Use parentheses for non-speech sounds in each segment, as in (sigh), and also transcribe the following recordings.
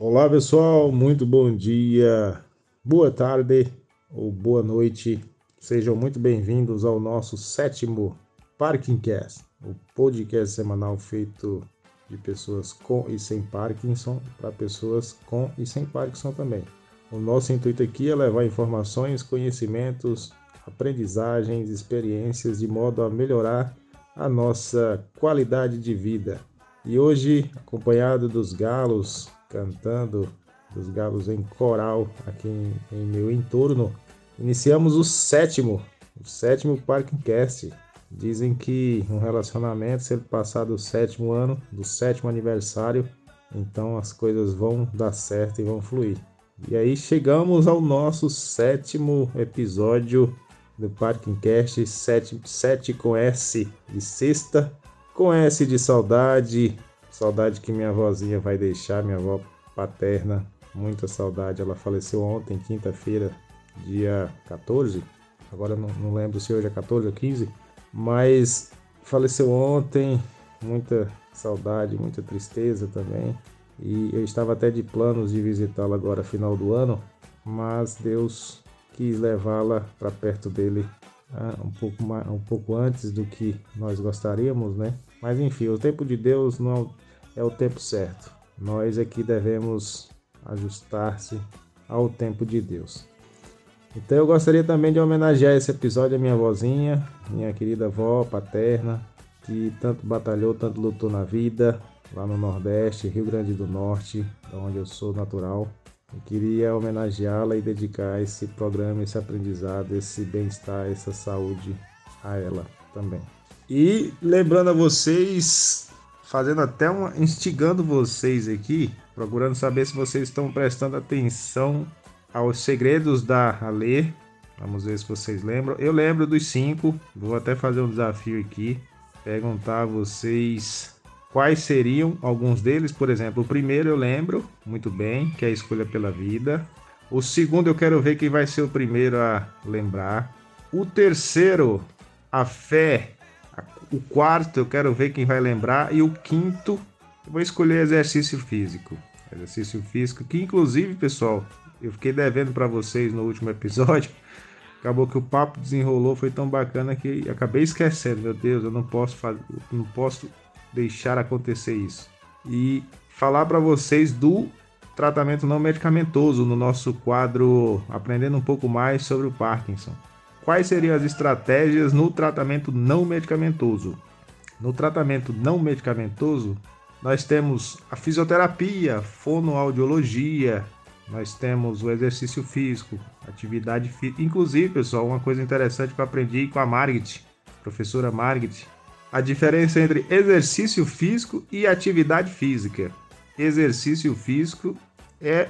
Olá pessoal, muito bom dia, boa tarde ou boa noite. Sejam muito bem-vindos ao nosso sétimo Parkingcast, o podcast semanal feito de pessoas com e sem Parkinson para pessoas com e sem Parkinson também. O nosso intuito aqui é levar informações, conhecimentos, aprendizagens, experiências de modo a melhorar a nossa qualidade de vida. E hoje, acompanhado dos galos cantando dos galos em coral aqui em, em meu entorno. Iniciamos o sétimo, o sétimo Parkcast. Dizem que um relacionamento, se ele passar do sétimo ano, do sétimo aniversário, então as coisas vão dar certo e vão fluir. E aí chegamos ao nosso sétimo episódio do Parkcast, 7, 7 com S de sexta, com S de saudade, Saudade que minha avózinha vai deixar, minha avó paterna. Muita saudade. Ela faleceu ontem, quinta-feira, dia 14. Agora não, não lembro se hoje é 14 ou 15. Mas faleceu ontem. Muita saudade, muita tristeza também. E eu estava até de planos de visitá-la agora final do ano, mas Deus quis levá-la para perto dele uh, um, pouco mais, um pouco antes do que nós gostaríamos, né? Mas enfim, o tempo de Deus não é o tempo certo. Nós aqui devemos ajustar-se ao tempo de Deus. Então eu gostaria também de homenagear esse episódio a minha vozinha, minha querida avó paterna, que tanto batalhou, tanto lutou na vida, lá no Nordeste, Rio Grande do Norte, onde eu sou natural. Eu queria homenageá-la e dedicar esse programa, esse aprendizado, esse bem-estar, essa saúde a ela também. E lembrando a vocês fazendo até uma. instigando vocês aqui, procurando saber se vocês estão prestando atenção aos segredos da Alê. Vamos ver se vocês lembram. Eu lembro dos cinco. Vou até fazer um desafio aqui. Perguntar a vocês quais seriam alguns deles. Por exemplo, o primeiro eu lembro muito bem, que é a escolha pela vida. O segundo eu quero ver quem vai ser o primeiro a lembrar. O terceiro, a fé o quarto eu quero ver quem vai lembrar. E o quinto, eu vou escolher exercício físico. Exercício físico, que inclusive, pessoal, eu fiquei devendo para vocês no último episódio. (laughs) Acabou que o papo desenrolou, foi tão bacana que acabei esquecendo. Meu Deus, eu não posso fazer, não posso deixar acontecer isso. E falar para vocês do tratamento não medicamentoso no nosso quadro Aprendendo um pouco mais sobre o Parkinson. Quais seriam as estratégias no tratamento não medicamentoso? No tratamento não medicamentoso, nós temos a fisioterapia, fonoaudiologia, nós temos o exercício físico, atividade física. Inclusive, pessoal, uma coisa interessante que eu aprendi com a Margit, professora Margit, a diferença entre exercício físico e atividade física. Exercício físico é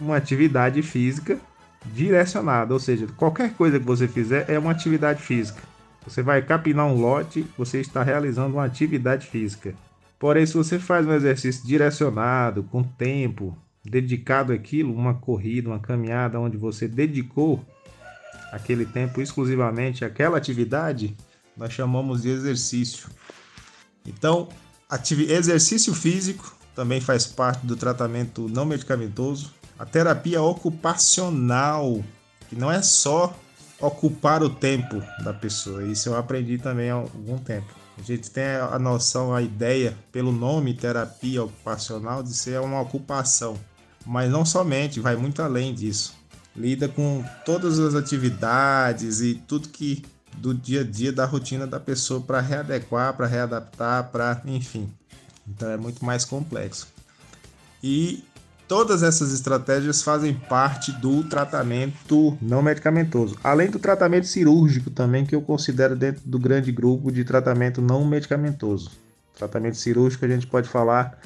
uma atividade física direcionada, ou seja, qualquer coisa que você fizer é uma atividade física. Você vai capinar um lote, você está realizando uma atividade física. Porém, se você faz um exercício direcionado, com tempo, dedicado àquilo, uma corrida, uma caminhada, onde você dedicou aquele tempo exclusivamente àquela atividade, nós chamamos de exercício. Então, exercício físico também faz parte do tratamento não medicamentoso a terapia ocupacional, que não é só ocupar o tempo da pessoa. Isso eu aprendi também há algum tempo. A gente tem a noção, a ideia, pelo nome terapia ocupacional, de ser uma ocupação. Mas não somente, vai muito além disso. Lida com todas as atividades e tudo que do dia a dia da rotina da pessoa para readequar, para readaptar, para enfim. Então é muito mais complexo. E Todas essas estratégias fazem parte do tratamento não medicamentoso, além do tratamento cirúrgico também, que eu considero dentro do grande grupo de tratamento não medicamentoso. Tratamento cirúrgico a gente pode falar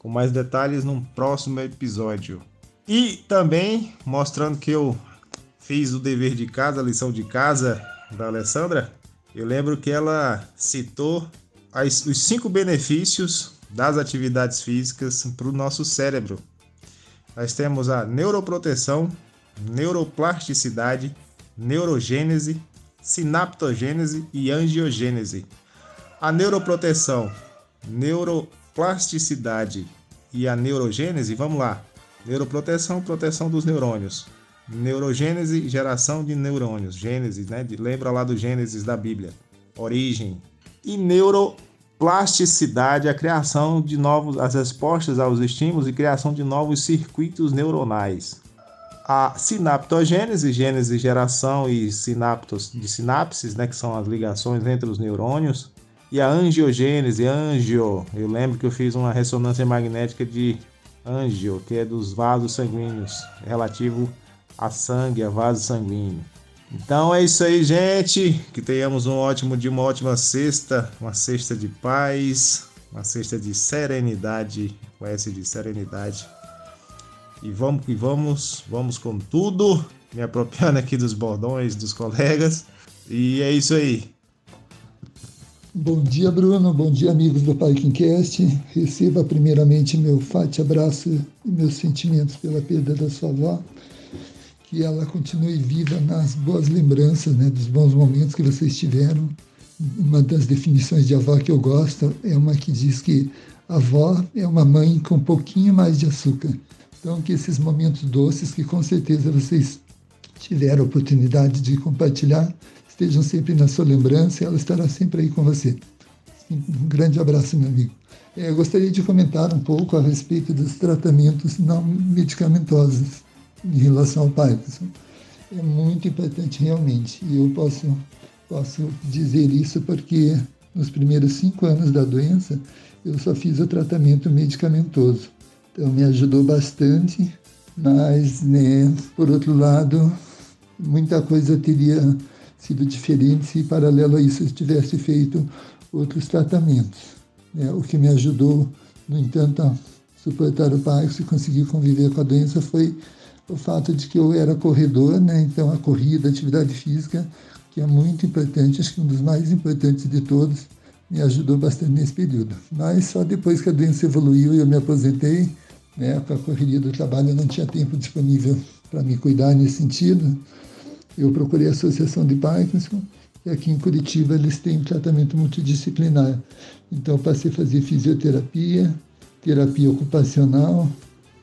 com mais detalhes num próximo episódio. E também mostrando que eu fiz o dever de casa, a lição de casa da Alessandra, eu lembro que ela citou as, os cinco benefícios das atividades físicas para o nosso cérebro nós temos a neuroproteção, neuroplasticidade, neurogênese, sinaptogênese e angiogênese. A neuroproteção, neuroplasticidade e a neurogênese, vamos lá. Neuroproteção, proteção dos neurônios. Neurogênese, geração de neurônios. Gênesis, né? Lembra lá do Gênesis da Bíblia. Origem. E neuroplasticidade, a criação de novos, as respostas aos estímulos e criação de novos circuitos neuronais. A sinaptogênese, gênese, geração e sinaptos de sinapses, né, que são as ligações entre os neurônios. E a angiogênese, angio, eu lembro que eu fiz uma ressonância magnética de angio, que é dos vasos sanguíneos, relativo a sangue, a vaso sanguíneo. Então é isso aí, gente. Que tenhamos um ótimo dia, uma ótima sexta, uma sexta de paz, uma sexta de serenidade, com S de serenidade. E vamos que vamos, vamos com tudo, me apropriando aqui dos bordões dos colegas. E é isso aí. Bom dia, Bruno. Bom dia, amigos do Parkingcast. Receba primeiramente meu forte abraço e meus sentimentos pela perda da sua avó. Que ela continue viva nas boas lembranças, né, dos bons momentos que vocês tiveram. Uma das definições de avó que eu gosto é uma que diz que avó é uma mãe com um pouquinho mais de açúcar. Então, que esses momentos doces que com certeza vocês tiveram a oportunidade de compartilhar estejam sempre na sua lembrança, ela estará sempre aí com você. Um grande abraço, meu amigo. É, eu gostaria de comentar um pouco a respeito dos tratamentos não medicamentosos em relação ao Parkinson. É muito importante realmente, e eu posso, posso dizer isso porque nos primeiros cinco anos da doença eu só fiz o tratamento medicamentoso. Então me ajudou bastante, mas, né, por outro lado, muita coisa teria sido diferente se, paralelo a isso, eu tivesse feito outros tratamentos. Né? O que me ajudou, no entanto, a suportar o Parkinson e conseguir conviver com a doença foi o fato de que eu era corredor, né? então a corrida, a atividade física, que é muito importante, acho que um dos mais importantes de todos, me ajudou bastante nesse período. Mas só depois que a doença evoluiu e eu me aposentei, né, com a correria do trabalho, eu não tinha tempo disponível para me cuidar nesse sentido eu procurei a Associação de Parkinson e aqui em Curitiba eles têm um tratamento multidisciplinar. Então passei a fazer fisioterapia, terapia ocupacional,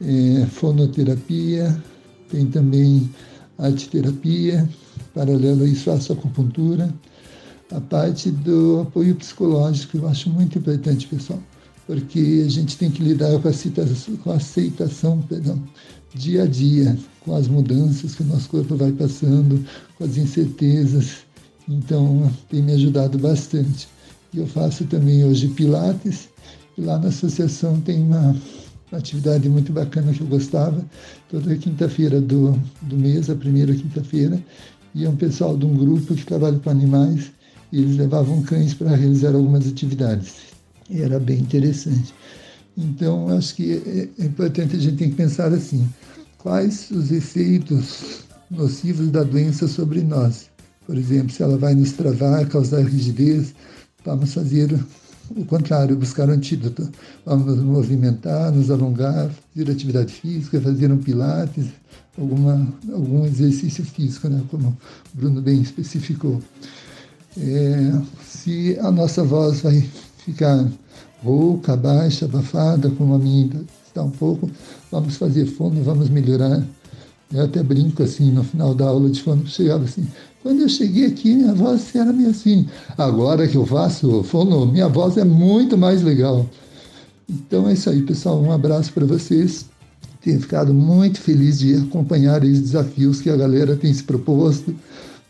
é, fonoterapia, tem também arte-terapia, paralelo a isso faço acupuntura. A parte do apoio psicológico eu acho muito importante, pessoal, porque a gente tem que lidar com a aceitação, com a aceitação perdão, dia a dia, com as mudanças que o nosso corpo vai passando, com as incertezas. Então, tem me ajudado bastante. E eu faço também hoje Pilates, e lá na associação tem uma, uma atividade muito bacana que eu gostava, toda quinta-feira do, do mês, a primeira quinta-feira, ia um pessoal de um grupo que trabalha com animais, e eles levavam cães para realizar algumas atividades. E era bem interessante. Então, acho que é, é importante a gente tem que pensar assim: quais os efeitos nocivos da doença sobre nós? Por exemplo, se ela vai nos travar, causar rigidez, vamos fazer o contrário, buscar um antídoto. Vamos nos movimentar, nos alongar, fazer atividade física, fazer um pilates, alguma, algum exercício físico, né? como o Bruno bem especificou. É, se a nossa voz vai ficar rouca, baixa, abafada, como a minha está um pouco, vamos fazer fono, vamos melhorar. Eu até brinco assim, no final da aula de fono, chegava assim, quando eu cheguei aqui, minha voz era meio assim. Agora que eu faço fono, minha voz é muito mais legal. Então é isso aí, pessoal. Um abraço para vocês. Tenho ficado muito feliz de acompanhar os desafios que a galera tem se proposto.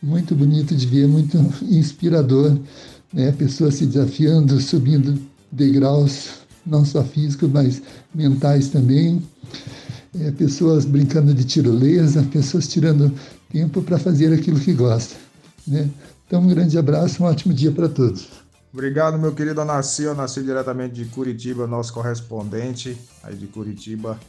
Muito bonito de ver, muito inspirador. Né? Pessoas se desafiando, subindo degraus, não só físicos, mas mentais também. É, pessoas brincando de tirolesa, pessoas tirando tempo para fazer aquilo que gosta. Né? Então, um grande abraço, um ótimo dia para todos. Obrigado, meu querido Onassi. Eu nasci diretamente de Curitiba, nosso correspondente aí de Curitiba.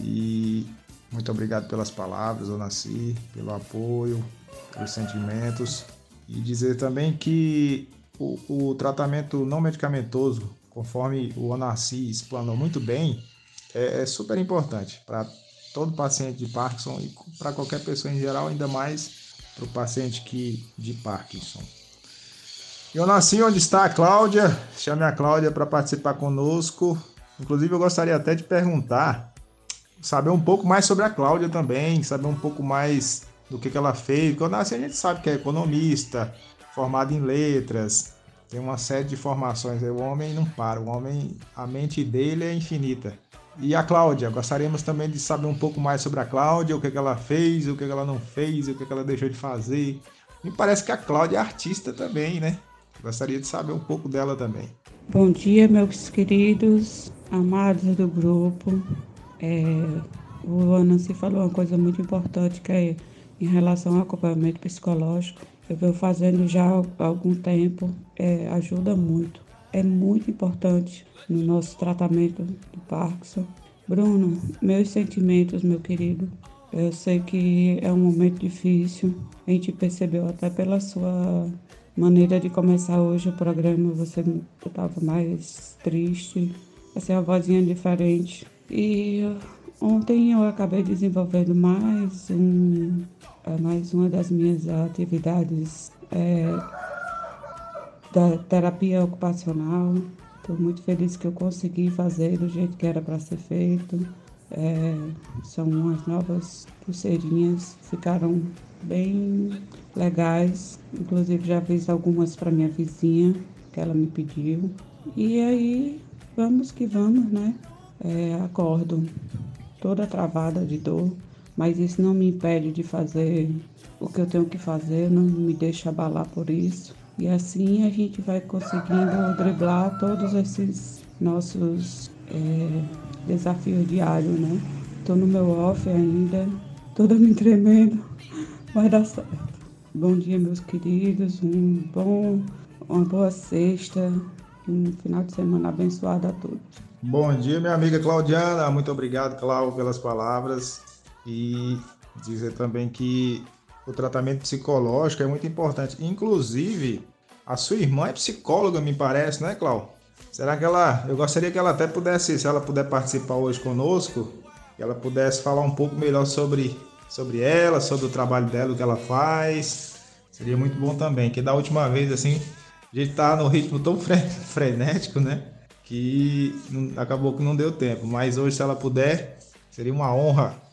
E muito obrigado pelas palavras, Onassi, pelo apoio, pelos sentimentos. E dizer também que o, o tratamento não medicamentoso conforme o Onassi explanou muito bem, é, é super importante para todo paciente de Parkinson e para qualquer pessoa em geral, ainda mais para o paciente que de Parkinson. E Onassi, onde está a Cláudia? Chame a Cláudia para participar conosco. Inclusive, eu gostaria até de perguntar saber um pouco mais sobre a Cláudia também, saber um pouco mais do que, que ela fez. Quando assim, a gente sabe que é economista, formado em letras, tem uma série de formações. O homem não para, o homem, a mente dele é infinita. E a Cláudia, gostaríamos também de saber um pouco mais sobre a Cláudia, o que, que ela fez, o que, que ela não fez, o que, que ela deixou de fazer. Me parece que a Cláudia é artista também, né? Gostaria de saber um pouco dela também. Bom dia, meus queridos, amados do grupo. É, o Ana se falou uma coisa muito importante que é em relação ao acompanhamento psicológico. Eu venho fazendo já há algum tempo, é, ajuda muito. É muito importante no nosso tratamento do Parkinson. Bruno, meus sentimentos, meu querido. Eu sei que é um momento difícil. A gente percebeu até pela sua maneira de começar hoje o programa. Você estava mais triste. Essa é a vozinha diferente. E ontem eu acabei desenvolvendo mais um, mais uma das minhas atividades é, da terapia ocupacional. Estou muito feliz que eu consegui fazer do jeito que era para ser feito. É, são umas novas pulseirinhas, ficaram bem legais. Inclusive já fiz algumas para minha vizinha, que ela me pediu. E aí, vamos que vamos, né? É, acordo toda travada de dor, mas isso não me impede de fazer o que eu tenho que fazer, não me deixa abalar por isso. E assim a gente vai conseguindo driblar todos esses nossos é, desafios diários, né? Estou no meu off ainda, toda me tremendo, (laughs) vai dar certo. Bom dia, meus queridos, um bom, uma boa sexta, um final de semana abençoado a todos. Bom dia, minha amiga Claudiana, muito obrigado, Cláudio, pelas palavras e dizer também que o tratamento psicológico é muito importante. Inclusive, a sua irmã é psicóloga, me parece, né, Clau? Será que ela. Eu gostaria que ela até pudesse, se ela puder participar hoje conosco, que ela pudesse falar um pouco melhor sobre, sobre ela, sobre o trabalho dela, o que ela faz. Seria muito bom também, que da última vez, assim, a gente tá no ritmo tão fre (laughs) frenético, né? Que acabou que não deu tempo. Mas hoje, se ela puder, seria uma honra.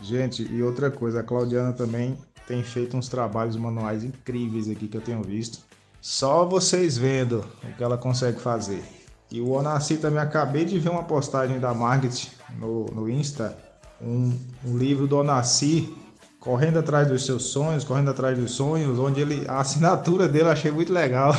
Gente, e outra coisa, a Claudiana também tem feito uns trabalhos manuais incríveis aqui que eu tenho visto. Só vocês vendo o que ela consegue fazer. E o Onassi também acabei de ver uma postagem da Margaret no, no Insta, um, um livro do Onassi, correndo atrás dos seus sonhos, correndo atrás dos sonhos, onde ele a assinatura dele eu achei muito legal.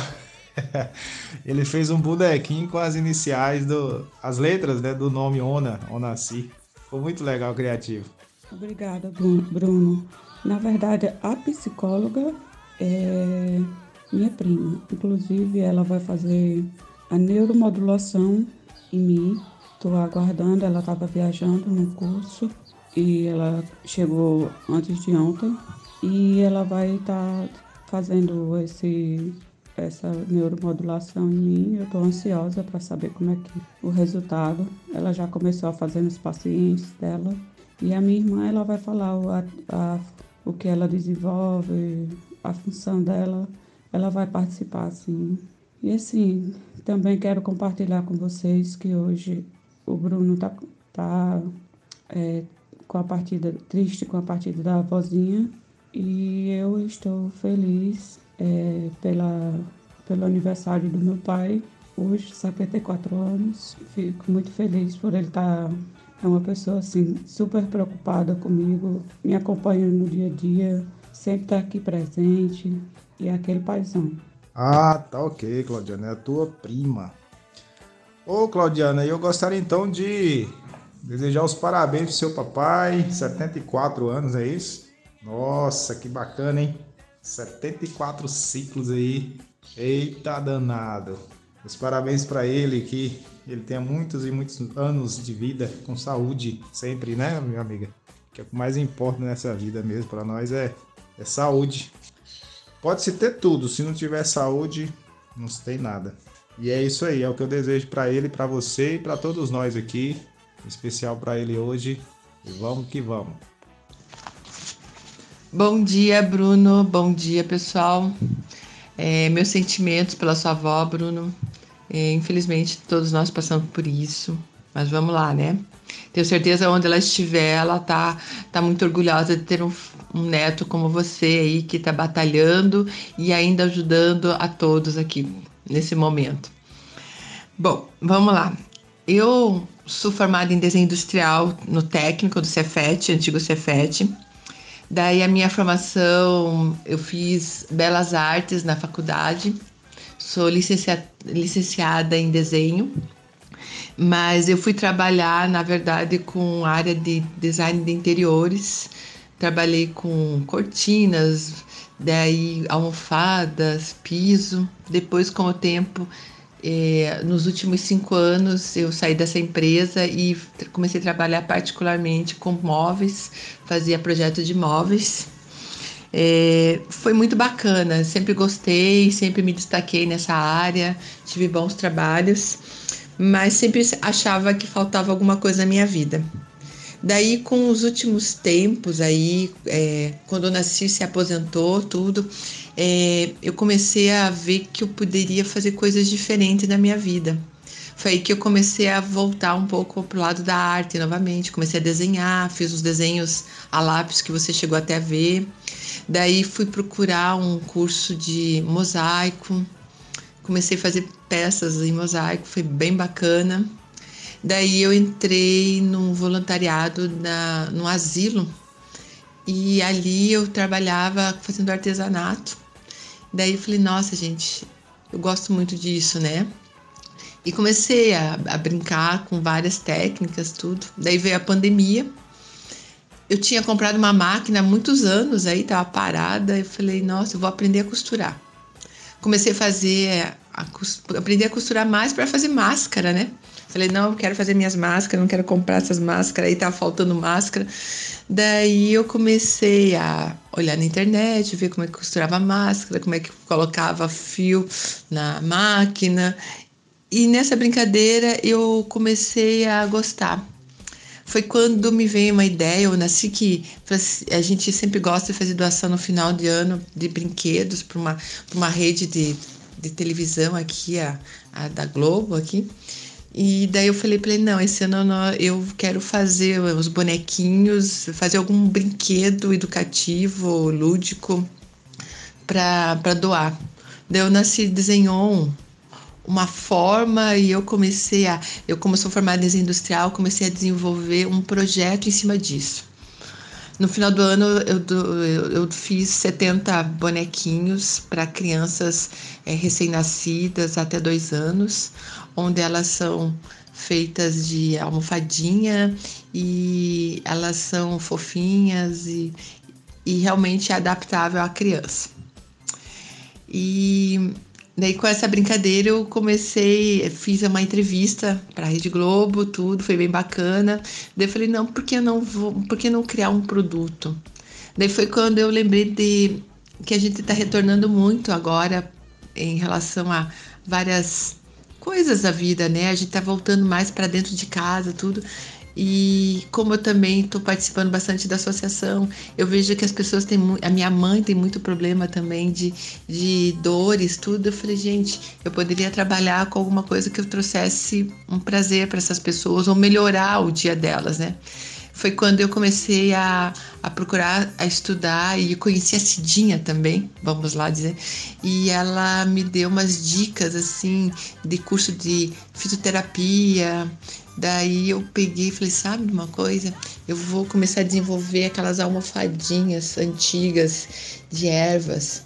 (laughs) ele fez um bonequinho com as iniciais do as letras, né, do nome Ona, Onassi. Ficou muito legal, criativo. Obrigada, Bruno. Na verdade, a psicóloga é minha prima. Inclusive, ela vai fazer a neuromodulação em mim. Estou aguardando, ela estava viajando no curso e ela chegou antes de ontem e ela vai estar tá fazendo esse essa neuromodulação em mim. Eu estou ansiosa para saber como é que o resultado. Ela já começou a fazer nos pacientes dela e a minha irmã ela vai falar o, a, a, o que ela desenvolve, a função dela, ela vai participar sim. E assim, também quero compartilhar com vocês que hoje o Bruno tá, tá é, com a partida, triste com a partida da vozinha. E eu estou feliz é, pela, pelo aniversário do meu pai, hoje, 74 anos. Fico muito feliz por ele estar tá é uma pessoa assim super preocupada comigo, me acompanha no dia a dia, sempre está aqui presente e é aquele paizão. Ah, tá ok, Claudiana, é a tua prima. Ô, Claudiana, eu gostaria então de desejar os parabéns pro seu papai, 74 anos, é isso? Nossa, que bacana, hein? 74 ciclos aí. Eita danado. Os parabéns para ele que ele tenha muitos e muitos anos de vida com saúde sempre, né, minha amiga? Que é o que mais importa nessa vida mesmo para nós é, é saúde. Pode-se ter tudo, se não tiver saúde, não se tem nada. E é isso aí, é o que eu desejo para ele, para você e para todos nós aqui, em especial para ele hoje. E vamos que vamos. Bom dia, Bruno. Bom dia, pessoal. É, meus sentimentos pela sua avó, Bruno. É, infelizmente, todos nós passamos por isso, mas vamos lá, né? Tenho certeza onde ela estiver, ela tá, tá muito orgulhosa de ter um, um neto como você aí que está batalhando e ainda ajudando a todos aqui nesse momento. Bom, vamos lá. Eu sou formada em desenho industrial no técnico do Cefet, antigo Cefet. Daí a minha formação, eu fiz belas artes na faculdade. Sou licenciada, em desenho mas eu fui trabalhar, na verdade, com área de design de interiores. Trabalhei com cortinas, daí almofadas, piso. Depois, com o tempo, eh, nos últimos cinco anos, eu saí dessa empresa e comecei a trabalhar particularmente com móveis, fazia projeto de móveis. É, foi muito bacana, sempre gostei, sempre me destaquei nessa área, tive bons trabalhos mas sempre achava que faltava alguma coisa na minha vida. Daí, com os últimos tempos, aí, é, quando eu nasci, se aposentou, tudo, é, eu comecei a ver que eu poderia fazer coisas diferentes na minha vida. Foi aí que eu comecei a voltar um pouco pro lado da arte novamente. Comecei a desenhar, fiz os desenhos a lápis que você chegou até a ver. Daí fui procurar um curso de mosaico, comecei a fazer peças em mosaico, foi bem bacana. Daí eu entrei num voluntariado na, no asilo e ali eu trabalhava fazendo artesanato. Daí eu falei, nossa, gente, eu gosto muito disso, né? E comecei a, a brincar com várias técnicas, tudo. Daí veio a pandemia. Eu tinha comprado uma máquina há muitos anos, aí tava parada. Eu falei, nossa, eu vou aprender a costurar comecei a fazer, a, aprender a costurar mais para fazer máscara, né? Falei, não, eu quero fazer minhas máscaras, não quero comprar essas máscaras, aí tava faltando máscara. Daí eu comecei a olhar na internet, ver como é que costurava máscara, como é que colocava fio na máquina. E nessa brincadeira eu comecei a gostar foi quando me veio uma ideia, eu nasci que a gente sempre gosta de fazer doação no final de ano de brinquedos para uma, uma rede de, de televisão aqui, a, a da Globo aqui. E daí eu falei para ele, não, esse ano eu quero fazer os bonequinhos, fazer algum brinquedo educativo, lúdico para doar. Daí eu nasci, desenhou um uma forma e eu comecei a, eu como sou formada em desenho industrial, comecei a desenvolver um projeto em cima disso. No final do ano eu, eu, eu fiz 70 bonequinhos para crianças é, recém-nascidas até dois anos, onde elas são feitas de almofadinha e elas são fofinhas e, e realmente é adaptável à criança. E Daí com essa brincadeira eu comecei, fiz uma entrevista para a Rede Globo, tudo, foi bem bacana. Daí eu falei, não, por que não vou, por que não criar um produto? Daí foi quando eu lembrei de que a gente está retornando muito agora em relação a várias coisas da vida, né? A gente está voltando mais para dentro de casa, tudo. E como eu também estou participando bastante da associação, eu vejo que as pessoas têm. A minha mãe tem muito problema também de, de dores, tudo. Eu falei, gente, eu poderia trabalhar com alguma coisa que eu trouxesse um prazer para essas pessoas ou melhorar o dia delas, né? Foi quando eu comecei a, a procurar, a estudar e conheci a Cidinha também, vamos lá dizer. E ela me deu umas dicas, assim, de curso de fitoterapia Daí eu peguei e falei, sabe uma coisa? Eu vou começar a desenvolver aquelas almofadinhas antigas de ervas.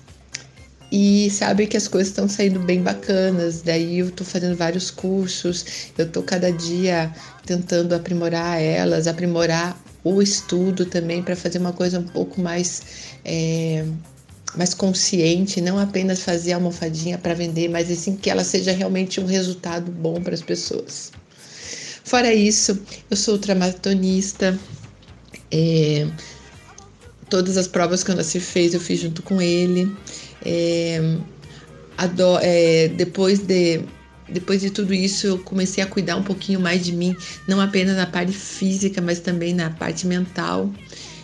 E sabe que as coisas estão saindo bem bacanas. Daí eu tô fazendo vários cursos, eu tô cada dia tentando aprimorar elas, aprimorar o estudo também para fazer uma coisa um pouco mais é, mais consciente, não apenas fazer almofadinha para vender, mas assim que ela seja realmente um resultado bom para as pessoas. Fora isso, eu sou ultramaratonista. É, todas as provas que o Nasci fez, eu fiz junto com ele. É, adoro, é, depois de depois de tudo isso, eu comecei a cuidar um pouquinho mais de mim, não apenas na parte física, mas também na parte mental.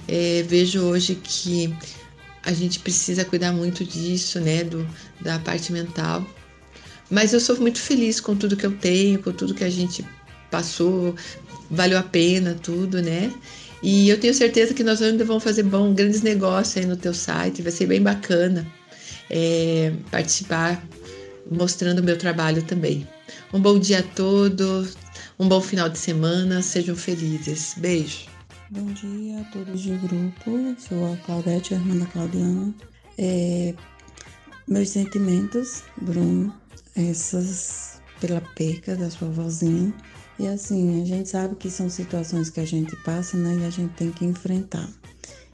É, vejo hoje que a gente precisa cuidar muito disso, né, do, da parte mental. Mas eu sou muito feliz com tudo que eu tenho, com tudo que a gente passou, valeu a pena tudo, né? E eu tenho certeza que nós ainda vamos fazer bom, grandes negócios aí no teu site, vai ser bem bacana é, participar, mostrando o meu trabalho também. Um bom dia a todos, um bom final de semana, sejam felizes. Beijo. Bom dia a todos do grupo, sou a Claudete, a irmã Claudiana. É, meus sentimentos, Bruno, essas pela perca da sua vozinha. E assim, a gente sabe que são situações que a gente passa, né? E a gente tem que enfrentar,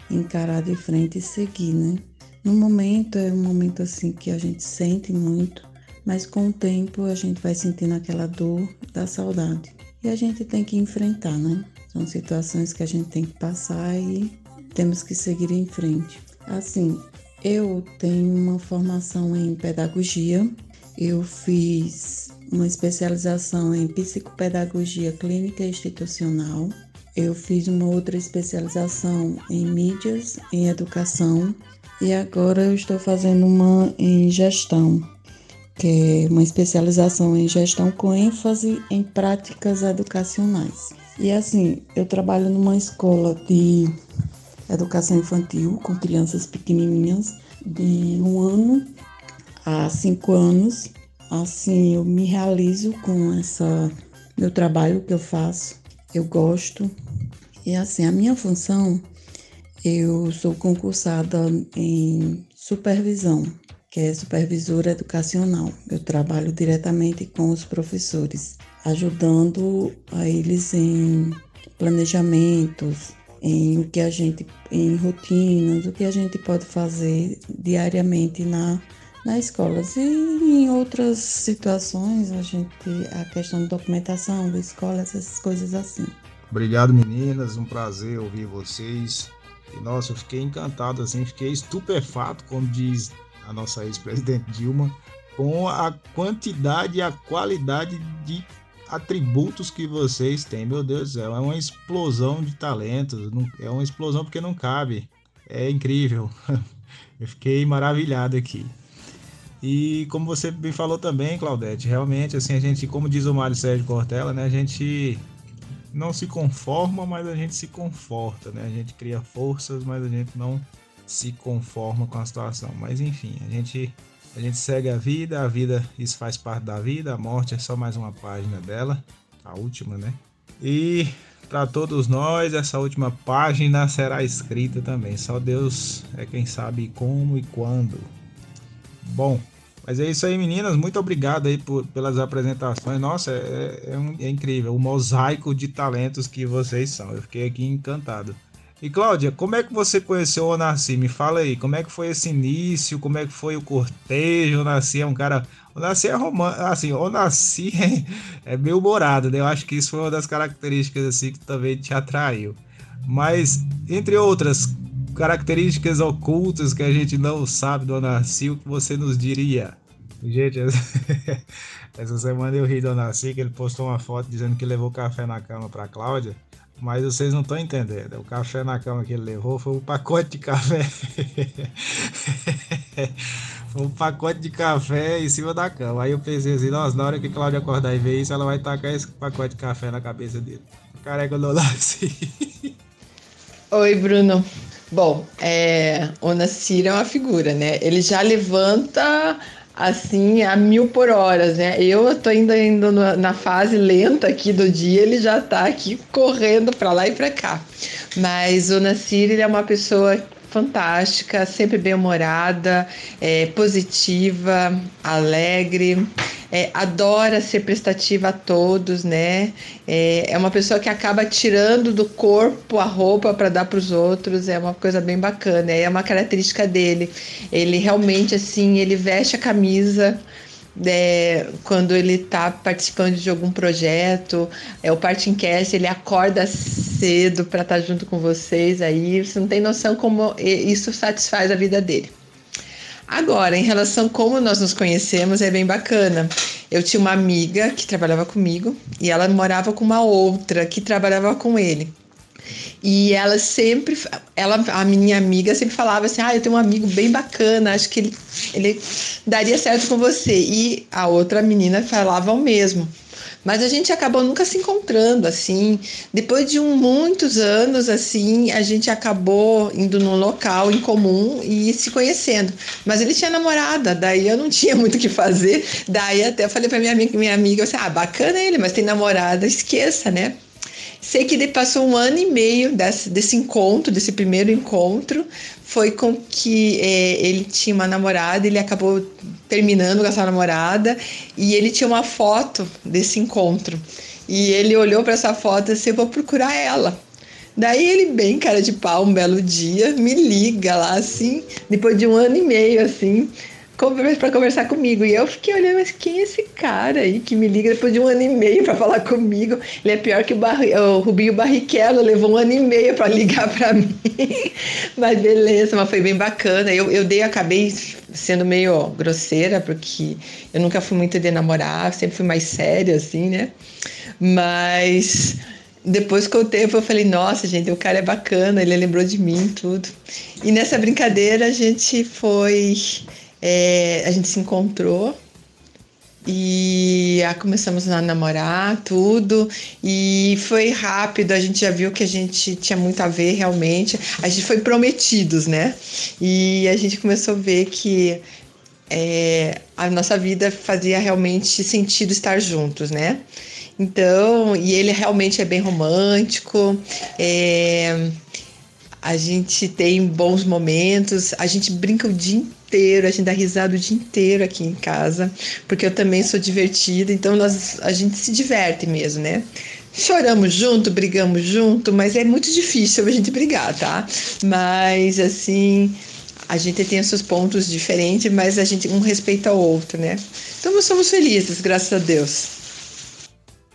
encarar de frente e seguir, né? No momento é um momento assim que a gente sente muito, mas com o tempo a gente vai sentindo aquela dor da saudade. E a gente tem que enfrentar, né? São situações que a gente tem que passar e temos que seguir em frente. Assim, eu tenho uma formação em pedagogia, eu fiz uma especialização em psicopedagogia clínica institucional, eu fiz uma outra especialização em mídias, em educação e agora eu estou fazendo uma em gestão, que é uma especialização em gestão com ênfase em práticas educacionais. E assim, eu trabalho numa escola de educação infantil com crianças pequenininhas de um ano a cinco anos. Assim, eu me realizo com essa meu trabalho que eu faço. Eu gosto. E assim, a minha função, eu sou concursada em supervisão, que é supervisora educacional. Eu trabalho diretamente com os professores ajudando a eles em planejamentos, em o que a gente, em rotinas, o que a gente pode fazer diariamente na na escola. E em outras situações, a gente a questão de documentação da escola, essas coisas assim. Obrigado, meninas, um prazer ouvir vocês. E nossa, eu fiquei encantado assim, fiquei estupefato, como diz a nossa ex-presidente Dilma, com a quantidade e a qualidade de atributos que vocês têm. Meu Deus do céu, é uma explosão de talentos. É uma explosão porque não cabe. É incrível. (laughs) Eu fiquei maravilhado aqui. E como você me falou também, Claudete, realmente, assim, a gente, como diz o Mário Sérgio Cortella, né, a gente não se conforma, mas a gente se conforta, né? A gente cria forças, mas a gente não se conforma com a situação. Mas enfim, a gente a gente segue a vida, a vida, isso faz parte da vida, a morte é só mais uma página dela, a última, né? E para todos nós, essa última página será escrita também. Só Deus é quem sabe como e quando. Bom, mas é isso aí, meninas. Muito obrigado aí por, pelas apresentações. Nossa, é, é, um, é incrível o mosaico de talentos que vocês são. Eu fiquei aqui encantado. E Cláudia, como é que você conheceu o Onassi? Me fala aí, como é que foi esse início? Como é que foi o cortejo? O Onassi é um cara. O Onassi é romântico. Assim, o Onassi (laughs) é, é meio humorado, né? Eu acho que isso foi uma das características assim que também te atraiu. Mas, entre outras características ocultas que a gente não sabe do Onassi, o que você nos diria? Gente, essa (laughs) semana eu ri do Onassi, que ele postou uma foto dizendo que levou café na cama para Cláudia. Mas vocês não estão entendendo. O café na cama que ele levou foi um pacote de café. (laughs) um pacote de café em cima da cama. Aí eu pensei assim, nossa, na hora que Cláudia acordar e ver isso, ela vai tacar esse pacote de café na cabeça dele. Careca do assim. (laughs) Oi, Bruno. Bom, é, o Nassir é uma figura, né? Ele já levanta assim a mil por horas, né? Eu tô ainda indo na fase lenta aqui do dia, ele já tá aqui correndo para lá e para cá. Mas o Nassir ele é uma pessoa fantástica, sempre bem-humorada, é, positiva, alegre, é, adora ser prestativa a todos, né? É, é uma pessoa que acaba tirando do corpo a roupa para dar para os outros, é uma coisa bem bacana, é uma característica dele. Ele realmente, assim, ele veste a camisa é, quando ele está participando de algum projeto, é o Partingcast, ele acorda cedo para estar tá junto com vocês aí, você não tem noção como isso satisfaz a vida dele. Agora, em relação a como nós nos conhecemos, é bem bacana. Eu tinha uma amiga que trabalhava comigo e ela morava com uma outra que trabalhava com ele. E ela sempre, ela, a minha amiga sempre falava assim: Ah, eu tenho um amigo bem bacana, acho que ele, ele daria certo com você. E a outra menina falava o mesmo. Mas a gente acabou nunca se encontrando, assim. Depois de um, muitos anos, assim, a gente acabou indo num local em comum e se conhecendo. Mas ele tinha namorada, daí eu não (laughs) tinha muito o que fazer. Daí até eu falei pra minha amiga, minha amiga assim, ah, bacana ele, mas tem namorada, esqueça, né? Sei que passou um ano e meio desse, desse encontro, desse primeiro encontro, foi com que é, ele tinha uma namorada, ele acabou terminando com essa namorada e ele tinha uma foto desse encontro. E ele olhou para essa foto e disse: Vou procurar ela. Daí ele, bem cara de pau, um belo dia, me liga lá assim, depois de um ano e meio assim para conversar comigo. E eu fiquei olhando, mas quem é esse cara aí que me liga depois de um ano e meio para falar comigo? Ele é pior que o, o Rubinho Barrichello, levou um ano e meio para ligar para (laughs) mim. mas beleza, mas foi bem bacana. Eu, eu dei, acabei sendo meio grosseira, porque eu nunca fui muito de namorar, sempre fui mais séria, assim, né? Mas depois com o tempo eu falei, nossa, gente, o cara é bacana, ele lembrou de mim, tudo. E nessa brincadeira a gente foi é, a gente se encontrou e começamos a namorar, tudo, e foi rápido, a gente já viu que a gente tinha muito a ver realmente. A gente foi prometidos, né? E a gente começou a ver que é, a nossa vida fazia realmente sentido estar juntos, né? Então, e ele realmente é bem romântico, é, a gente tem bons momentos, a gente brinca o dia inteiro, a gente dá risada o dia inteiro aqui em casa, porque eu também sou divertida, então nós, a gente se diverte mesmo, né? Choramos junto, brigamos junto, mas é muito difícil a gente brigar, tá? Mas assim, a gente tem os seus pontos diferentes, mas a gente um respeita o outro, né? Então nós somos felizes, graças a Deus.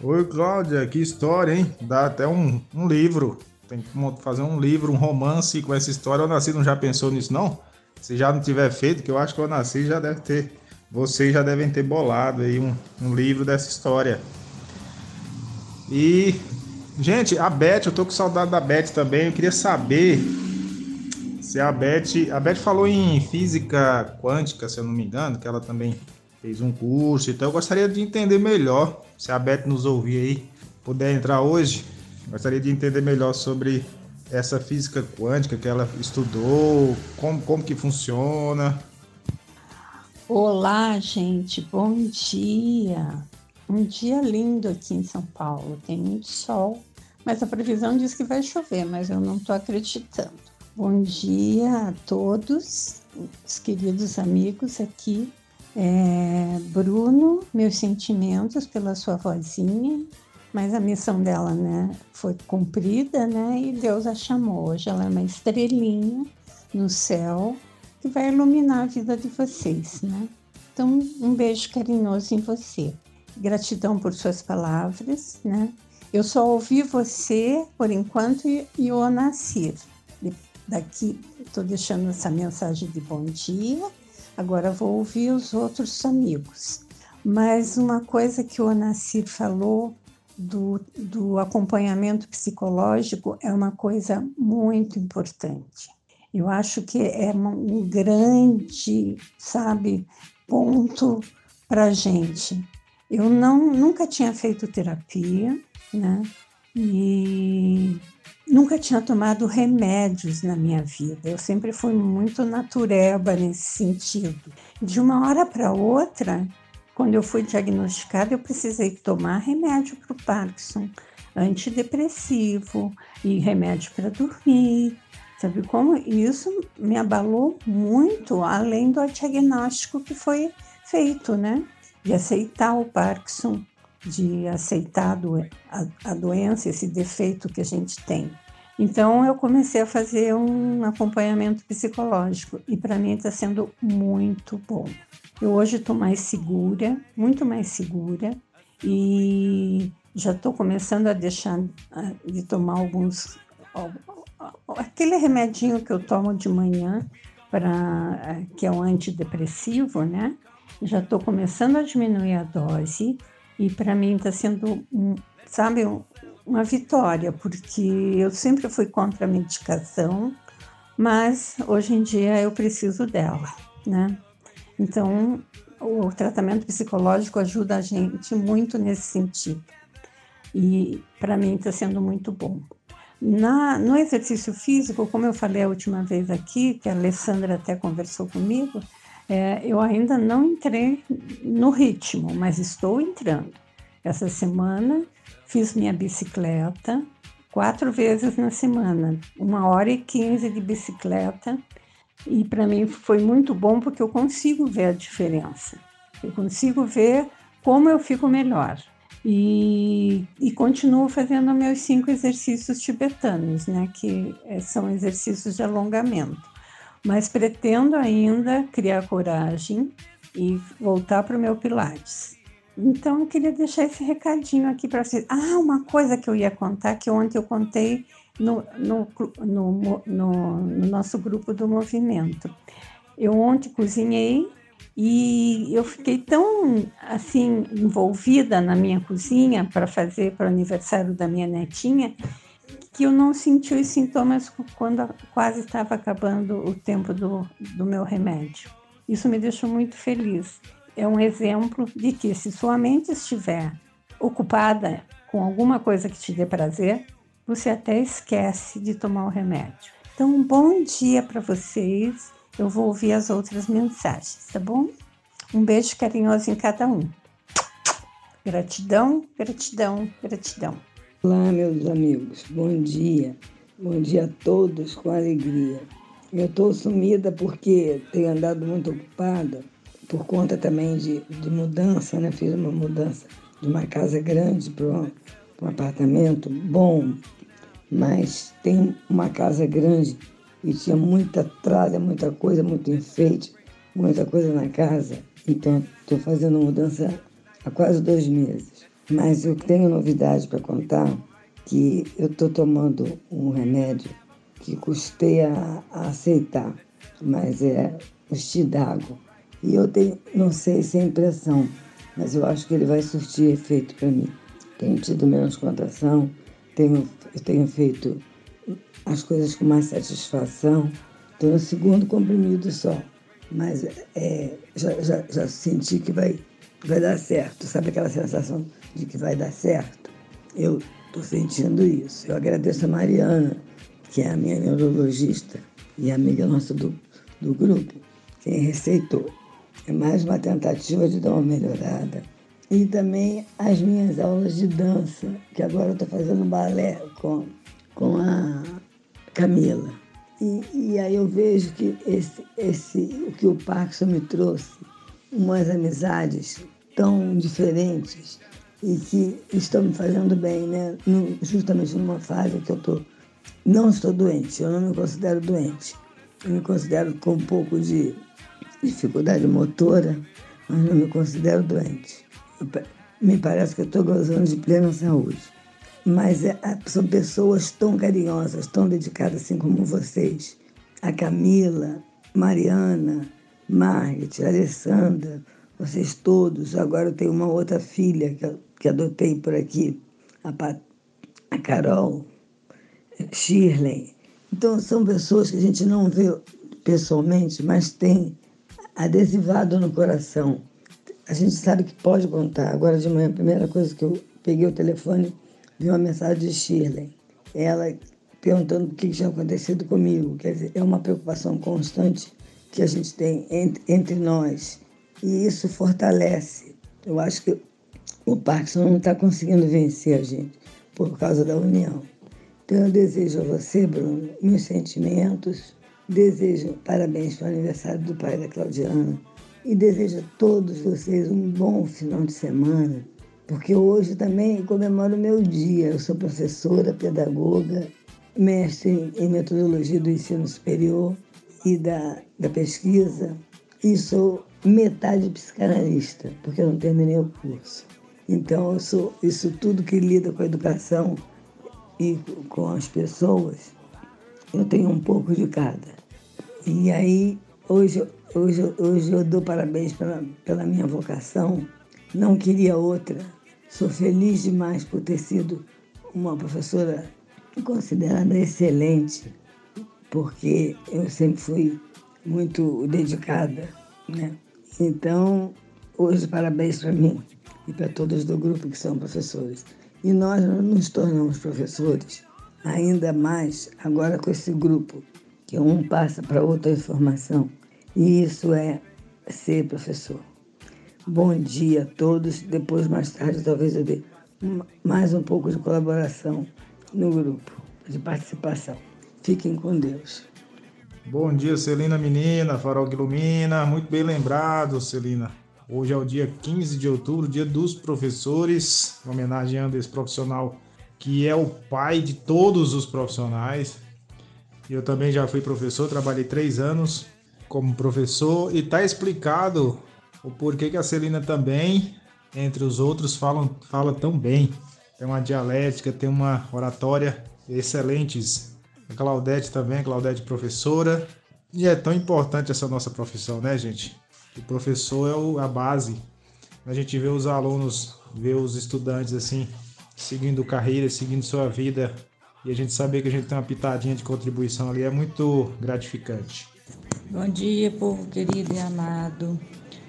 Oi, Cláudia, que história, hein? Dá até um, um livro. Que fazer um livro, um romance com essa história. O Nascido já pensou nisso, não? Se já não tiver feito, que eu acho que o Nascido já deve ter. Vocês já devem ter bolado aí um, um livro dessa história. E, gente, a Beth, eu tô com saudade da Beth também. Eu queria saber se a Beth. A Beth falou em física quântica, se eu não me engano, que ela também fez um curso. Então eu gostaria de entender melhor. Se a Beth nos ouvir aí, puder entrar hoje Gostaria de entender melhor sobre essa física quântica que ela estudou, como, como que funciona. Olá, gente, bom dia. Um dia lindo aqui em São Paulo, tem muito sol, mas a previsão diz que vai chover, mas eu não estou acreditando. Bom dia a todos, os queridos amigos aqui. É, Bruno, meus sentimentos pela sua vozinha, mas a missão dela, né, foi cumprida, né, e Deus a chamou. Hoje ela é uma estrelinha no céu que vai iluminar a vida de vocês, né? Então, um beijo carinhoso em você. Gratidão por suas palavras, né? Eu só ouvi você por enquanto e o Nasir. Daqui estou deixando essa mensagem de bom dia. Agora vou ouvir os outros amigos. Mas uma coisa que o Onacir falou do, do acompanhamento psicológico é uma coisa muito importante. Eu acho que é um grande, sabe, ponto para a gente. Eu não, nunca tinha feito terapia, né? E nunca tinha tomado remédios na minha vida. Eu sempre fui muito natureba nesse sentido. De uma hora para outra, quando eu fui diagnosticada, eu precisei tomar remédio para o Parkinson, antidepressivo e remédio para dormir. Sabe como? Isso me abalou muito, além do diagnóstico que foi feito, né? De aceitar o Parkinson, de aceitar a, a doença, esse defeito que a gente tem. Então, eu comecei a fazer um acompanhamento psicológico e para mim está sendo muito bom. Eu hoje estou mais segura, muito mais segura, e já estou começando a deixar de tomar alguns. aquele remedinho que eu tomo de manhã, para que é o antidepressivo, né? Já estou começando a diminuir a dose, e para mim está sendo, um, sabe, uma vitória, porque eu sempre fui contra a medicação, mas hoje em dia eu preciso dela, né? Então, o tratamento psicológico ajuda a gente muito nesse sentido. E para mim está sendo muito bom. Na, no exercício físico, como eu falei a última vez aqui, que a Alessandra até conversou comigo, é, eu ainda não entrei no ritmo, mas estou entrando. Essa semana fiz minha bicicleta quatro vezes na semana, uma hora e quinze de bicicleta, e para mim foi muito bom porque eu consigo ver a diferença. Eu consigo ver como eu fico melhor. E, e continuo fazendo meus cinco exercícios tibetanos, né, que eh, são exercícios de alongamento. Mas pretendo ainda criar coragem e voltar para o meu Pilates. Então, eu queria deixar esse recadinho aqui para vocês. Ah, uma coisa que eu ia contar, que ontem eu contei no, no, no, no, nosso grupo do movimento. Eu ontem cozinhei e eu fiquei tão assim envolvida na minha cozinha para fazer para o aniversário da minha netinha que eu não senti os sintomas quando quase estava acabando o tempo do, do meu remédio. Isso me deixou muito feliz. É um exemplo de que se sua mente estiver ocupada com alguma coisa que te dê prazer, você até esquece de tomar o remédio. Então, um bom dia para vocês eu vou ouvir as outras mensagens, tá bom? Um beijo carinhoso em cada um. Gratidão, gratidão, gratidão. Olá, meus amigos. Bom dia. Bom dia a todos com alegria. Eu estou sumida porque tenho andado muito ocupada por conta também de, de mudança, né? Fiz uma mudança de uma casa grande para um, um apartamento bom, mas tem uma casa grande e tinha muita tralha, muita coisa, muito enfeite, muita coisa na casa. Então, estou fazendo mudança há quase dois meses. Mas eu tenho novidade para contar, que eu estou tomando um remédio que custei a, a, aceitar, mas é o Stidago. E eu tenho, não sei se é impressão, mas eu acho que ele vai surtir efeito para mim. Tenho tido menos contração, tenho, tenho feito as coisas com mais satisfação. Estou no segundo comprimido só, mas é, já, já, já senti que vai, vai dar certo. Sabe aquela sensação de que vai dar certo? Eu estou sentindo isso. Eu agradeço a Mariana, que é a minha neurologista e amiga nossa do, do grupo, quem receitou. É mais uma tentativa de dar uma melhorada. E também as minhas aulas de dança, que agora eu estou fazendo balé com, com a Camila. E, e aí eu vejo que esse, esse, o que o Parkinson me trouxe, umas amizades tão diferentes e que estão me fazendo bem, né? justamente numa fase que eu tô, não estou doente, eu não me considero doente. Eu me considero com um pouco de dificuldade motora, mas não me considero doente. Me parece que eu estou gozando de plena saúde mas é, são pessoas tão carinhosas, tão dedicadas assim como vocês. A Camila, Mariana, Margit, Alessandra, vocês todos. Agora eu tenho uma outra filha que, que adotei por aqui, a, Pat, a Carol, Shirley. Então são pessoas que a gente não vê pessoalmente, mas tem adesivado no coração. A gente sabe que pode contar. Agora de manhã, a primeira coisa que eu peguei o telefone vi uma mensagem de Shirley. Ela perguntando o que tinha acontecido comigo. Quer dizer, é uma preocupação constante que a gente tem entre, entre nós. E isso fortalece. Eu acho que o Parkinson não está conseguindo vencer a gente por causa da união. Então eu desejo a você, Bruno, meus sentimentos, desejo parabéns para o aniversário do pai da Claudiana e desejo a todos vocês um bom final de semana porque hoje também comemoro o meu dia. Eu sou professora, pedagoga, mestre em metodologia do ensino superior e da, da pesquisa, e sou metade psicanalista, porque eu não terminei o curso. Então, eu sou isso tudo que lida com a educação e com as pessoas, eu tenho um pouco de cada. E aí, hoje, hoje, hoje eu dou parabéns pela, pela minha vocação, não queria outra Sou feliz demais por ter sido uma professora considerada excelente, porque eu sempre fui muito dedicada, né? Então, hoje parabéns para mim e para todos do grupo que são professores. E nós nos tornamos professores ainda mais agora com esse grupo, que um passa para outra informação. E isso é ser professor. Bom dia a todos. Depois, mais tarde, talvez eu dê mais um pouco de colaboração no grupo, de participação. Fiquem com Deus. Bom dia, Celina Menina, Farol que Ilumina. Muito bem lembrado, Celina. Hoje é o dia 15 de outubro, dia dos professores, homenageando esse profissional que é o pai de todos os profissionais. Eu também já fui professor, trabalhei três anos como professor e está explicado o porquê que a Celina também, entre os outros, falam, fala tão bem. Tem uma dialética, tem uma oratória excelentes. A Claudete também, a Claudete professora. E é tão importante essa nossa profissão, né, gente? O professor é a base. A gente vê os alunos, vê os estudantes assim, seguindo carreira, seguindo sua vida, e a gente saber que a gente tem uma pitadinha de contribuição ali é muito gratificante. Bom dia, povo querido e amado.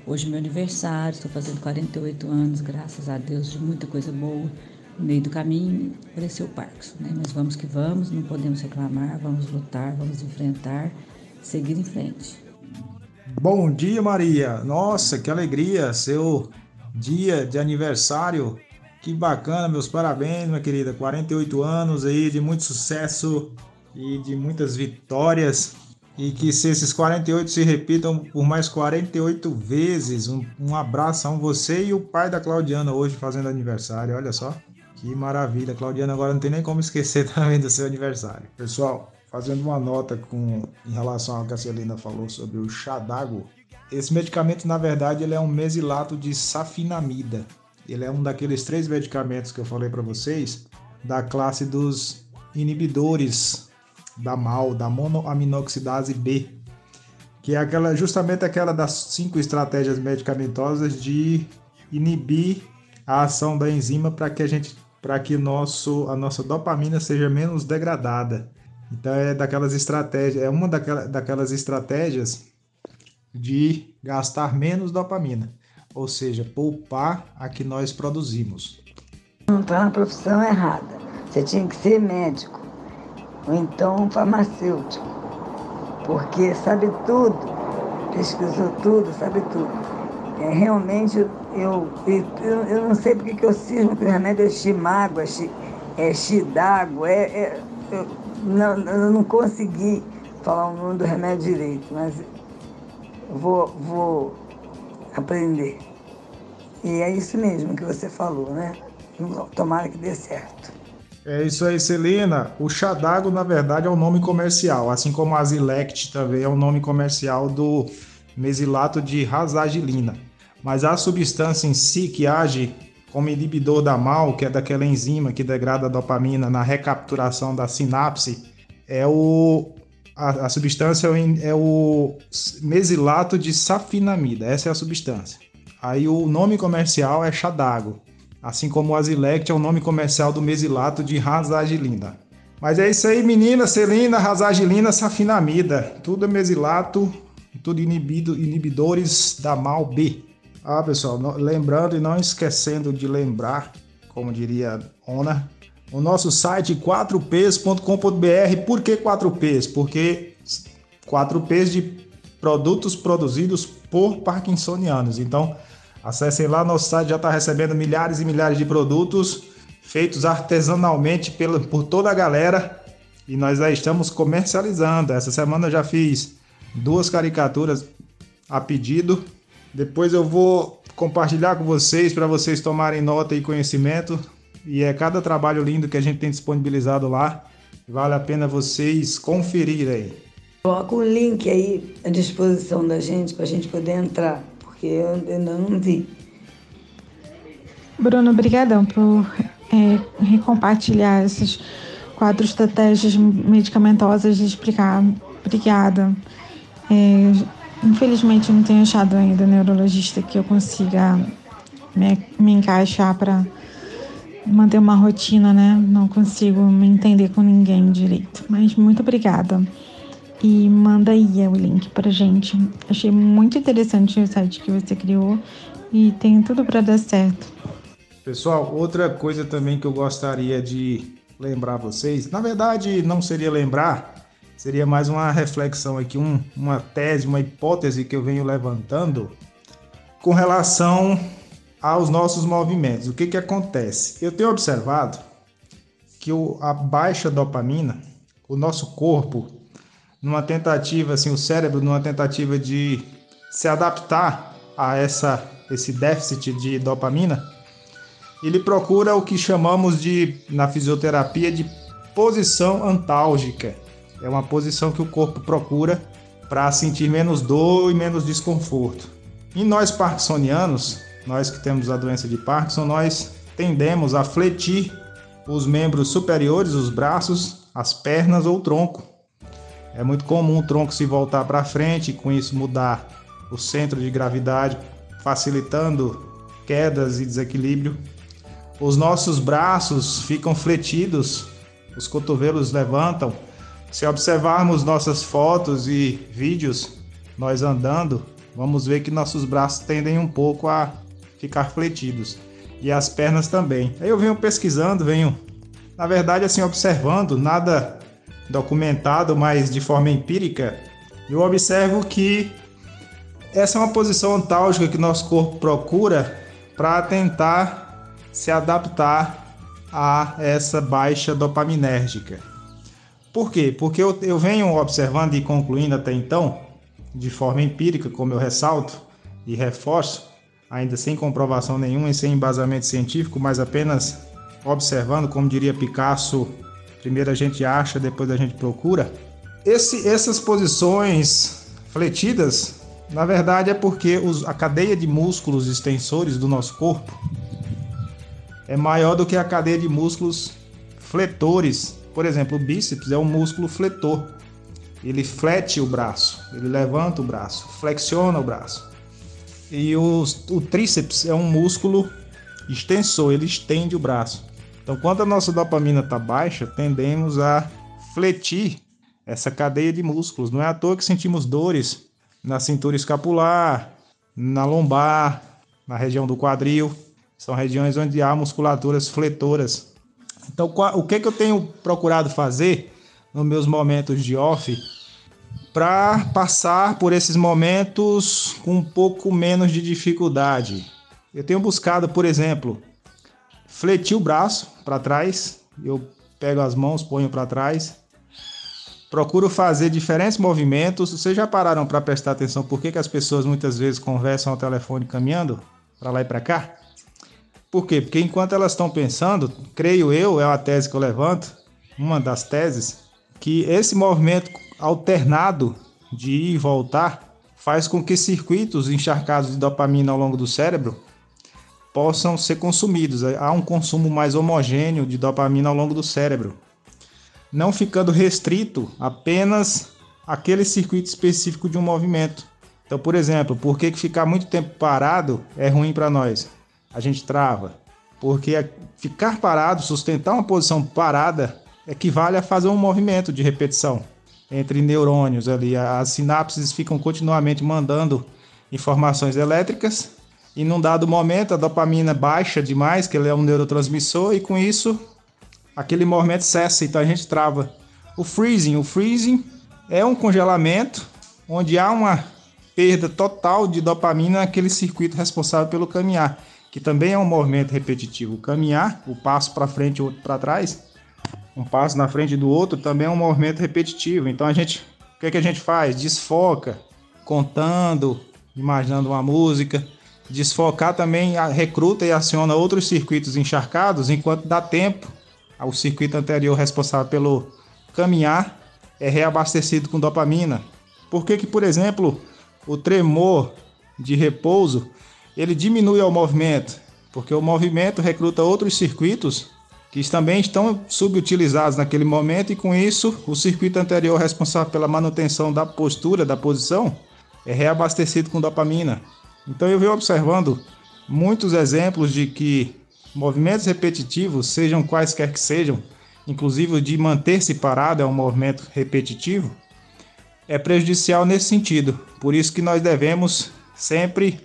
Hoje é meu aniversário, estou fazendo 48 anos, graças a Deus, de muita coisa boa. No meio do caminho apareceu o Parkinson, né? Mas vamos que vamos, não podemos reclamar, vamos lutar, vamos enfrentar, seguir em frente. Bom dia, Maria. Nossa, que alegria! Seu dia de aniversário. Que bacana, meus parabéns, minha querida. 48 anos aí de muito sucesso e de muitas vitórias. E que se esses 48 se repitam por mais 48 vezes. Um, um abraço a você e o pai da Claudiana hoje fazendo aniversário. Olha só. Que maravilha. Claudiana agora não tem nem como esquecer (laughs) também do seu aniversário. Pessoal, fazendo uma nota com em relação ao que a Celina falou sobre o d'água. Esse medicamento, na verdade, ele é um mesilato de safinamida. Ele é um daqueles três medicamentos que eu falei para vocês da classe dos inibidores da MAL, da monoaminoxidase B, que é aquela justamente aquela das cinco estratégias medicamentosas de inibir a ação da enzima para que a gente para que nosso a nossa dopamina seja menos degradada. Então é daquelas estratégias, é uma daquelas, daquelas estratégias de gastar menos dopamina, ou seja, poupar a que nós produzimos. Não está na profissão errada. Você tinha que ser médico, ou então farmacêutico, porque sabe tudo, pesquisou tudo, sabe tudo. É, realmente eu, eu, eu, não sei porque que eu cismo que o remédio é chimágua, é, xidágua, é, é, eu, não, eu não consegui falar o nome do remédio direito, mas vou, vou aprender. E é isso mesmo que você falou, né? Tomara que dê certo. É isso aí, Celina. O Chadago, na verdade, é um nome comercial, assim como a Zilect também é um nome comercial do mesilato de razagilina. Mas a substância em si que age como inibidor da MAL, que é daquela enzima que degrada a dopamina na recapturação da sinapse, é o a, a substância é o mesilato de safinamida. Essa é a substância. Aí o nome comercial é Chadago, assim como o Azilect é o nome comercial do mesilato de razagilina. Mas é isso aí, menina, selina, razagilina, safinamida. Tudo é mesilato, tudo inibido, inibidores da MAL B. Ah, pessoal, lembrando e não esquecendo de lembrar, como diria Ona, o nosso site 4ps.com.br. Por que 4ps? Porque 4ps de produtos produzidos por parkinsonianos. Então, acessem lá, nosso site já está recebendo milhares e milhares de produtos feitos artesanalmente pela, por toda a galera e nós já estamos comercializando. Essa semana eu já fiz duas caricaturas a pedido depois eu vou compartilhar com vocês para vocês tomarem nota e conhecimento. E é cada trabalho lindo que a gente tem disponibilizado lá. Vale a pena vocês conferirem. Coloca o link aí à disposição da gente para a gente poder entrar, porque eu ainda não vi. Bruno, obrigadão por é, recompartilhar essas quatro estratégias medicamentosas de explicar. Obrigada. É, Infelizmente, não tenho achado ainda neurologista que eu consiga me, me encaixar para manter uma rotina, né? Não consigo me entender com ninguém direito. Mas muito obrigada. E manda aí o link pra gente. Achei muito interessante o site que você criou e tem tudo para dar certo. Pessoal, outra coisa também que eu gostaria de lembrar vocês, na verdade não seria lembrar, seria mais uma reflexão aqui, um, uma tese, uma hipótese que eu venho levantando com relação aos nossos movimentos. O que, que acontece? Eu tenho observado que a baixa dopamina, o nosso corpo, numa tentativa, assim, o cérebro, numa tentativa de se adaptar a essa, esse déficit de dopamina, ele procura o que chamamos de, na fisioterapia, de posição antálgica. É uma posição que o corpo procura para sentir menos dor e menos desconforto. E nós parkinsonianos, nós que temos a doença de Parkinson, nós tendemos a fletir os membros superiores, os braços, as pernas ou o tronco. É muito comum o tronco se voltar para frente e com isso mudar o centro de gravidade, facilitando quedas e desequilíbrio. Os nossos braços ficam fletidos, os cotovelos levantam. Se observarmos nossas fotos e vídeos, nós andando, vamos ver que nossos braços tendem um pouco a ficar fletidos e as pernas também. Aí eu venho pesquisando, venho, na verdade, assim, observando, nada documentado, mas de forma empírica, eu observo que essa é uma posição antálgica que nosso corpo procura para tentar se adaptar a essa baixa dopaminérgica. Por quê? Porque eu, eu venho observando e concluindo até então, de forma empírica, como eu ressalto e reforço, ainda sem comprovação nenhuma e sem embasamento científico, mas apenas observando, como diria Picasso, primeiro a gente acha, depois a gente procura. Esse, essas posições fletidas, na verdade, é porque os, a cadeia de músculos extensores do nosso corpo é maior do que a cadeia de músculos fletores. Por exemplo, o bíceps é um músculo fletor. Ele flete o braço, ele levanta o braço, flexiona o braço. E o, tríceps é um músculo extensor, ele estende o braço. Então, quando a nossa dopamina está baixa, tendemos a fletir essa cadeia de músculos. Não é à toa que sentimos dores na cintura escapular, na lombar, na região do quadril. São regiões onde há musculaturas fletoras. Então, o que, que eu tenho procurado fazer nos meus momentos de off para passar por esses momentos com um pouco menos de dificuldade. Eu tenho buscado, por exemplo, fletir o braço para trás, eu pego as mãos, ponho para trás. Procuro fazer diferentes movimentos. Vocês já pararam para prestar atenção por que, que as pessoas muitas vezes conversam ao telefone caminhando para lá e para cá? Por quê? Porque enquanto elas estão pensando, creio eu, é a tese que eu levanto, uma das teses, que esse movimento alternado de ir e voltar faz com que circuitos encharcados de dopamina ao longo do cérebro possam ser consumidos. Há um consumo mais homogêneo de dopamina ao longo do cérebro, não ficando restrito apenas aquele circuito específico de um movimento. Então, por exemplo, por que ficar muito tempo parado é ruim para nós? A gente trava. Porque ficar parado, sustentar uma posição parada, equivale a fazer um movimento de repetição entre neurônios ali. As sinapses ficam continuamente mandando informações elétricas e num dado momento a dopamina baixa demais, que ele é um neurotransmissor, e com isso aquele movimento cessa, então a gente trava. O freezing, o freezing é um congelamento onde há uma perda total de dopamina naquele circuito responsável pelo caminhar, que também é um movimento repetitivo. O caminhar, o passo para frente o outro para trás, um passo na frente do outro também é um movimento repetitivo. Então a gente, o que, é que a gente faz? Desfoca, contando, imaginando uma música. Desfocar também recruta e aciona outros circuitos encharcados enquanto dá tempo ao circuito anterior responsável pelo caminhar é reabastecido com dopamina. Por que que, por exemplo, o tremor de repouso ele diminui ao movimento? Porque o movimento recruta outros circuitos que também estão subutilizados naquele momento e com isso o circuito anterior responsável pela manutenção da postura, da posição, é reabastecido com dopamina. Então eu venho observando muitos exemplos de que movimentos repetitivos, sejam quaisquer que sejam, inclusive de manter-se parado é um movimento repetitivo, é prejudicial nesse sentido. Por isso que nós devemos sempre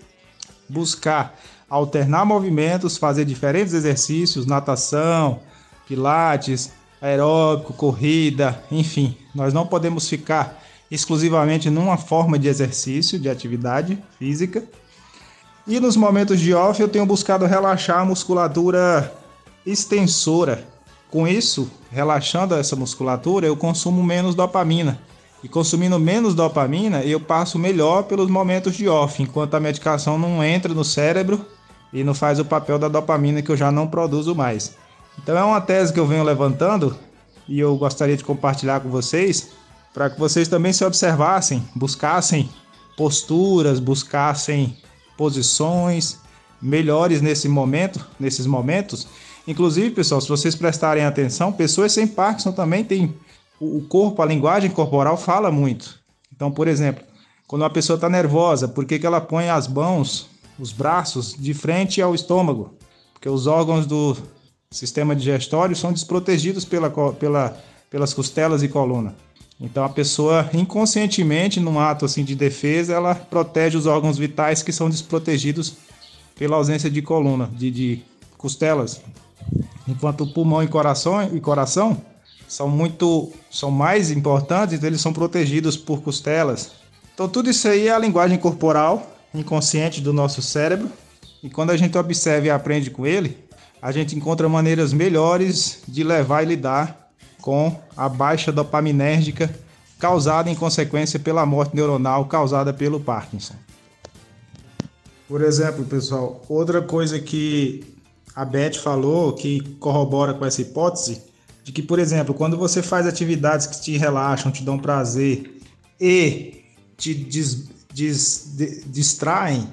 buscar alternar movimentos, fazer diferentes exercícios, natação, pilates, aeróbico, corrida, enfim. Nós não podemos ficar exclusivamente numa forma de exercício, de atividade física. E nos momentos de off eu tenho buscado relaxar a musculatura extensora. Com isso, relaxando essa musculatura, eu consumo menos dopamina. E consumindo menos dopamina, eu passo melhor pelos momentos de off, enquanto a medicação não entra no cérebro e não faz o papel da dopamina que eu já não produzo mais. Então é uma tese que eu venho levantando e eu gostaria de compartilhar com vocês para que vocês também se observassem, buscassem posturas, buscassem posições melhores nesse momento, nesses momentos. Inclusive, pessoal, se vocês prestarem atenção, pessoas sem Parkinson também têm o corpo, a linguagem corporal fala muito. Então, por exemplo, quando uma pessoa está nervosa, por que, que ela põe as mãos, os braços de frente ao estômago? Porque os órgãos do sistema digestório são desprotegidos pela, pela, pelas costelas e coluna. Então a pessoa inconscientemente, num ato assim de defesa, ela protege os órgãos vitais que são desprotegidos pela ausência de coluna, de, de costelas. Enquanto o pulmão e coração, e coração são muito são mais importantes, então eles são protegidos por costelas. Então tudo isso aí é a linguagem corporal inconsciente do nosso cérebro. E quando a gente observa e aprende com ele, a gente encontra maneiras melhores de levar e lidar com a baixa dopaminérgica causada em consequência pela morte neuronal causada pelo Parkinson. Por exemplo, pessoal, outra coisa que a Beth falou que corrobora com essa hipótese de que, por exemplo, quando você faz atividades que te relaxam, te dão prazer e te des, des, distraem,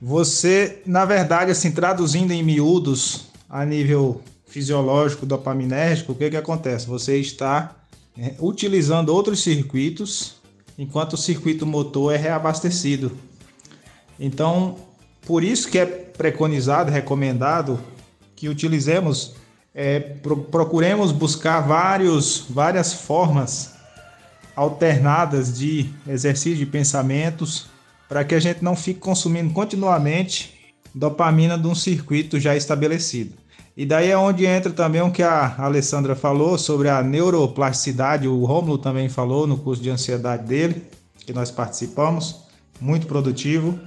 você, na verdade, assim, traduzindo em miúdos a nível fisiológico dopaminérgico, o que, que acontece? Você está é, utilizando outros circuitos enquanto o circuito motor é reabastecido. Então, por isso que é preconizado, recomendado que utilizemos, é, pro, procuremos buscar vários, várias formas alternadas de exercício de pensamentos para que a gente não fique consumindo continuamente dopamina de um circuito já estabelecido. E daí é onde entra também o que a Alessandra falou sobre a neuroplasticidade, o Rômulo também falou no curso de ansiedade dele, que nós participamos, muito produtivo,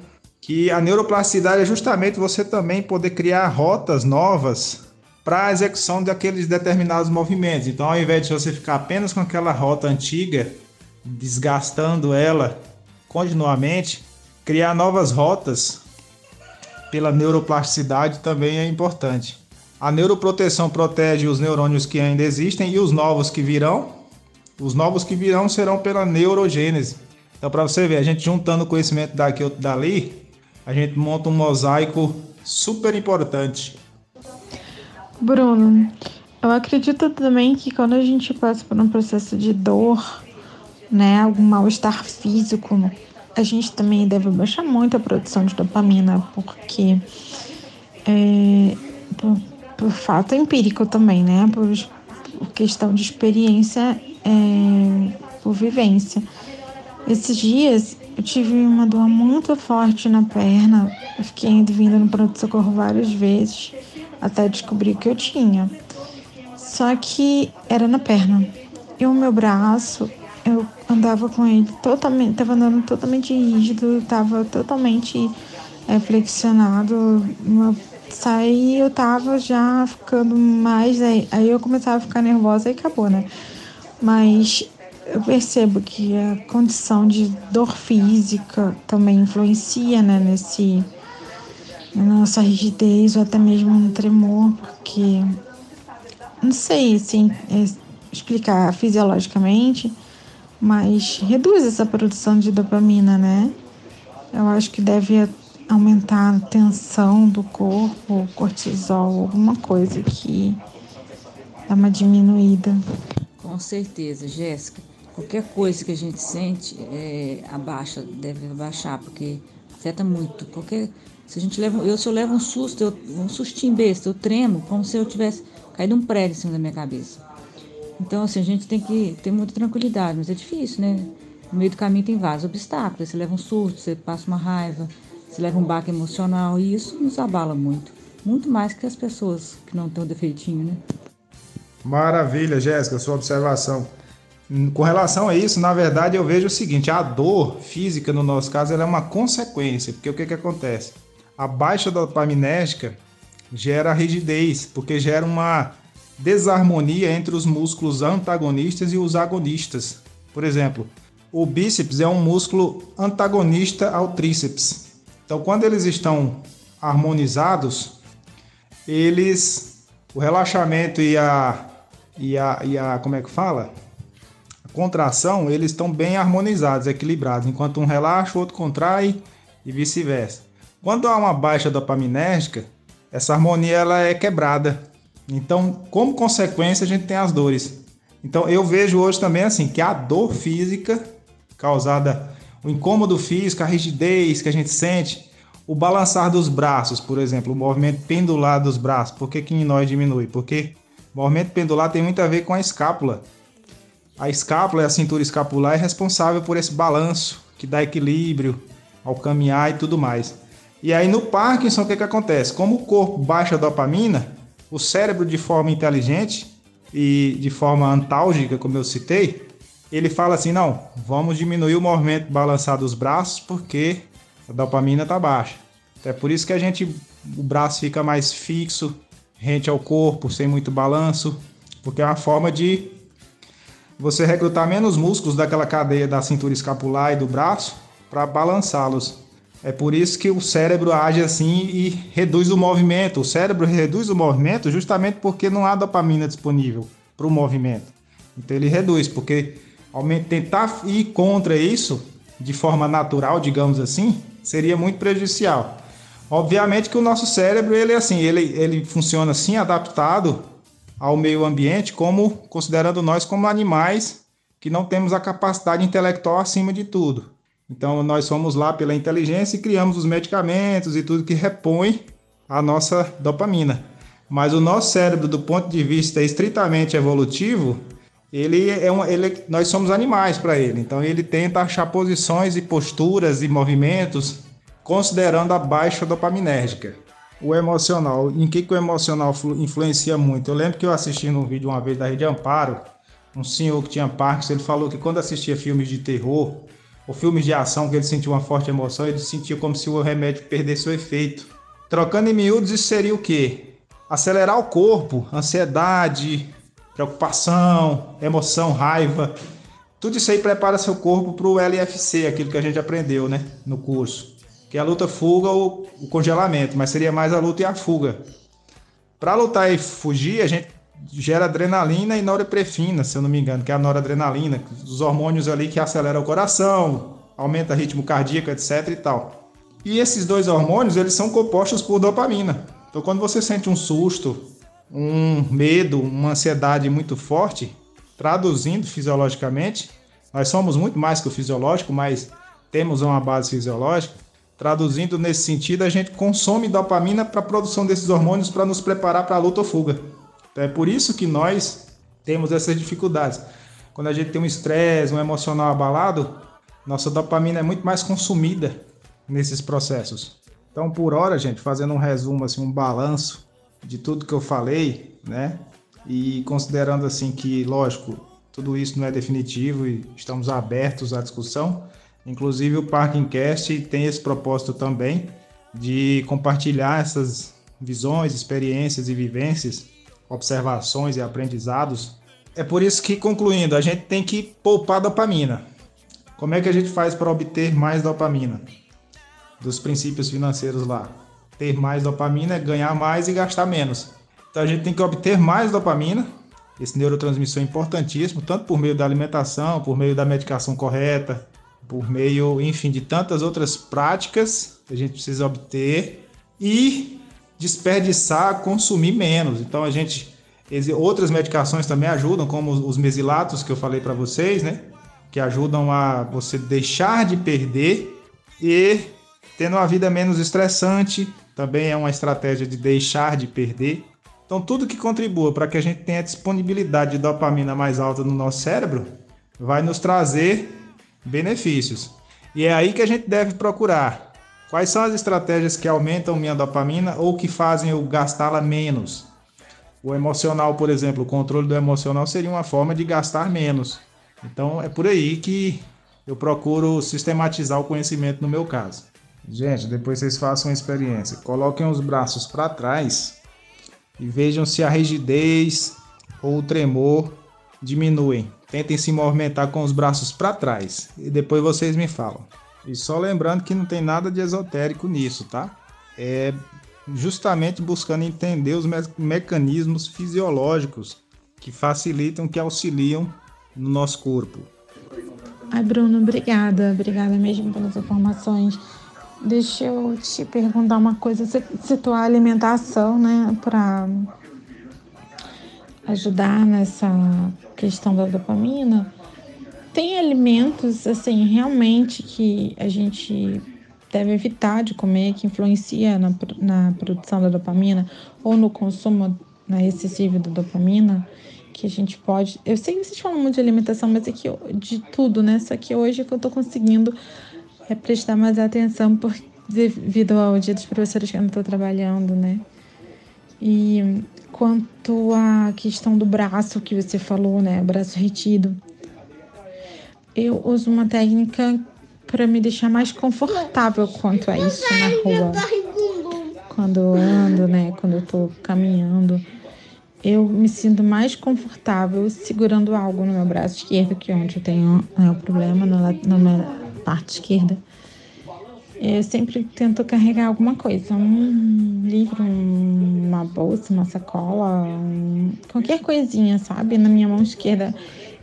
que a neuroplasticidade é justamente você também poder criar rotas novas para a execução daqueles determinados movimentos. Então, ao invés de você ficar apenas com aquela rota antiga, desgastando ela continuamente, criar novas rotas pela neuroplasticidade também é importante. A neuroproteção protege os neurônios que ainda existem e os novos que virão. Os novos que virão serão pela neurogênese. Então, para você ver, a gente juntando conhecimento daqui e dali, a gente monta um mosaico super importante. Bruno, eu acredito também que quando a gente passa por um processo de dor, né, algum mal-estar físico, a gente também deve baixar muito a produção de dopamina, porque é, por fato empírico também, né? Por, por questão de experiência, é, por vivência. Esses dias eu tive uma dor muito forte na perna. Eu fiquei indo vindo no pronto-socorro várias vezes até descobrir que eu tinha. Só que era na perna. E o meu braço, eu andava com ele totalmente, tava andando totalmente rígido, tava totalmente é, flexionado, uma saí eu tava já ficando mais. Aí, aí eu começava a ficar nervosa e acabou, né? Mas eu percebo que a condição de dor física também influencia, né, nesse na nossa rigidez ou até mesmo no tremor, porque não sei assim é, explicar fisiologicamente, mas reduz essa produção de dopamina, né? Eu acho que deve aumentar a tensão do corpo, cortisol, alguma coisa que dá uma diminuída. Com certeza, Jéssica. Qualquer coisa que a gente sente é, abaixa, deve abaixar, porque afeta muito. Qualquer, se a gente leva, eu se eu levo um susto, eu, um sustinho besta, eu tremo como se eu tivesse caído um prédio em cima da minha cabeça. Então, assim, a gente tem que ter muita tranquilidade, mas é difícil, né? No meio do caminho tem vários obstáculos. Você leva um susto, você passa uma raiva, se leva um baque emocional e isso nos abala muito. Muito mais que as pessoas que não têm o defeitinho, né? Maravilha, Jéssica, sua observação. Com relação a isso, na verdade, eu vejo o seguinte: a dor física, no nosso caso, ela é uma consequência, porque o que, que acontece? A baixa dopaminérgica gera rigidez, porque gera uma desarmonia entre os músculos antagonistas e os agonistas. Por exemplo, o bíceps é um músculo antagonista ao tríceps. Então, quando eles estão harmonizados, eles o relaxamento e a e a, e a como é que fala? A contração, eles estão bem harmonizados, equilibrados, enquanto um relaxa, o outro contrai e vice-versa. Quando há uma baixa dopaminérgica, essa harmonia ela é quebrada. Então, como consequência, a gente tem as dores. Então, eu vejo hoje também assim que a dor física causada o incômodo físico, a rigidez que a gente sente, o balançar dos braços, por exemplo, o movimento pendular dos braços. Por que, que em nós diminui? Porque o movimento pendular tem muito a ver com a escápula. A escápula, a cintura escapular, é responsável por esse balanço que dá equilíbrio ao caminhar e tudo mais. E aí no Parkinson, o que, que acontece? Como o corpo baixa a dopamina, o cérebro, de forma inteligente e de forma antálgica, como eu citei, ele fala assim: não, vamos diminuir o movimento balançar dos braços porque a dopamina está baixa. É por isso que a gente, o braço fica mais fixo, rente ao corpo, sem muito balanço, porque é uma forma de você recrutar menos músculos daquela cadeia da cintura escapular e do braço para balançá-los. É por isso que o cérebro age assim e reduz o movimento. O cérebro reduz o movimento justamente porque não há dopamina disponível para o movimento. Então ele reduz, porque tentar ir contra isso de forma natural, digamos assim, seria muito prejudicial. Obviamente que o nosso cérebro ele é assim, ele, ele funciona assim adaptado ao meio ambiente, como considerando nós como animais que não temos a capacidade intelectual acima de tudo. Então nós somos lá pela inteligência e criamos os medicamentos e tudo que repõe a nossa dopamina. Mas o nosso cérebro, do ponto de vista estritamente evolutivo, ele é um, ele, nós somos animais para ele. Então ele tenta achar posições e posturas e movimentos considerando a baixa dopaminérgica. O emocional, em que, que o emocional influencia muito? Eu lembro que eu assisti num vídeo uma vez da Rede Amparo, um senhor que tinha Parkinson, ele falou que quando assistia filmes de terror ou filmes de ação que ele sentia uma forte emoção, ele sentia como se o remédio perdesse o efeito. Trocando em miúdos, isso seria o quê? Acelerar o corpo, ansiedade, preocupação, emoção, raiva. Tudo isso aí prepara seu corpo para o LFC, aquilo que a gente aprendeu né, no curso. Que é a luta, fuga ou o congelamento, mas seria mais a luta e a fuga. Para lutar e fugir, a gente gera adrenalina e norepinefrina, se eu não me engano, que é a noradrenalina, os hormônios ali que aceleram o coração, aumenta o ritmo cardíaco, etc e tal. E esses dois hormônios, eles são compostos por dopamina. Então, quando você sente um susto, um medo, uma ansiedade muito forte, traduzindo fisiologicamente, nós somos muito mais que o fisiológico, mas temos uma base fisiológica. Traduzindo nesse sentido, a gente consome dopamina para a produção desses hormônios para nos preparar para a luta ou fuga. Então, é por isso que nós temos essas dificuldades. Quando a gente tem um estresse, um emocional abalado, nossa dopamina é muito mais consumida nesses processos. Então, por hora, gente, fazendo um resumo, assim, um balanço de tudo que eu falei, né? E considerando assim que, lógico, tudo isso não é definitivo e estamos abertos à discussão. Inclusive o Parkingcast tem esse propósito também de compartilhar essas visões, experiências e vivências, observações e aprendizados. É por isso que, concluindo, a gente tem que poupar dopamina. Como é que a gente faz para obter mais dopamina? Dos princípios financeiros lá ter mais dopamina é ganhar mais e gastar menos. Então a gente tem que obter mais dopamina. Esse neurotransmissor é importantíssimo, tanto por meio da alimentação, por meio da medicação correta, por meio, enfim, de tantas outras práticas que a gente precisa obter e desperdiçar, consumir menos. Então a gente outras medicações também ajudam, como os mesilatos que eu falei para vocês, né? Que ajudam a você deixar de perder e tendo uma vida menos estressante, também é uma estratégia de deixar de perder. Então, tudo que contribua para que a gente tenha disponibilidade de dopamina mais alta no nosso cérebro vai nos trazer benefícios. E é aí que a gente deve procurar Quais são as estratégias que aumentam minha dopamina ou que fazem eu gastá-la menos? O emocional, por exemplo, o controle do emocional seria uma forma de gastar menos. Então é por aí que eu procuro sistematizar o conhecimento no meu caso. Gente, depois vocês façam uma experiência. Coloquem os braços para trás e vejam se a rigidez ou o tremor diminuem. Tentem se movimentar com os braços para trás e depois vocês me falam. E só lembrando que não tem nada de esotérico nisso, tá? É justamente buscando entender os me mecanismos fisiológicos que facilitam, que auxiliam no nosso corpo. Ai, Bruno, obrigada. Obrigada mesmo pelas informações. Deixa eu te perguntar uma coisa. Citou a alimentação, né, para ajudar nessa questão da dopamina. Tem alimentos, assim, realmente que a gente deve evitar de comer, que influencia na, na produção da dopamina ou no consumo na excessivo da dopamina, que a gente pode. Eu sei que vocês falam muito de alimentação, mas é que de tudo, né? Só que hoje é que eu tô conseguindo é prestar mais atenção por, devido ao dia dos professores que eu não estou trabalhando, né? E quanto à questão do braço que você falou, né? Braço retido. Eu uso uma técnica para me deixar mais confortável quanto a isso na rua. Quando eu ando, né? Quando eu tô caminhando, eu me sinto mais confortável segurando algo no meu braço esquerdo, que é onde eu tenho né, o problema, na, na minha parte esquerda. Eu sempre tento carregar alguma coisa, um livro, uma bolsa, uma sacola, um, qualquer coisinha, sabe? Na minha mão esquerda,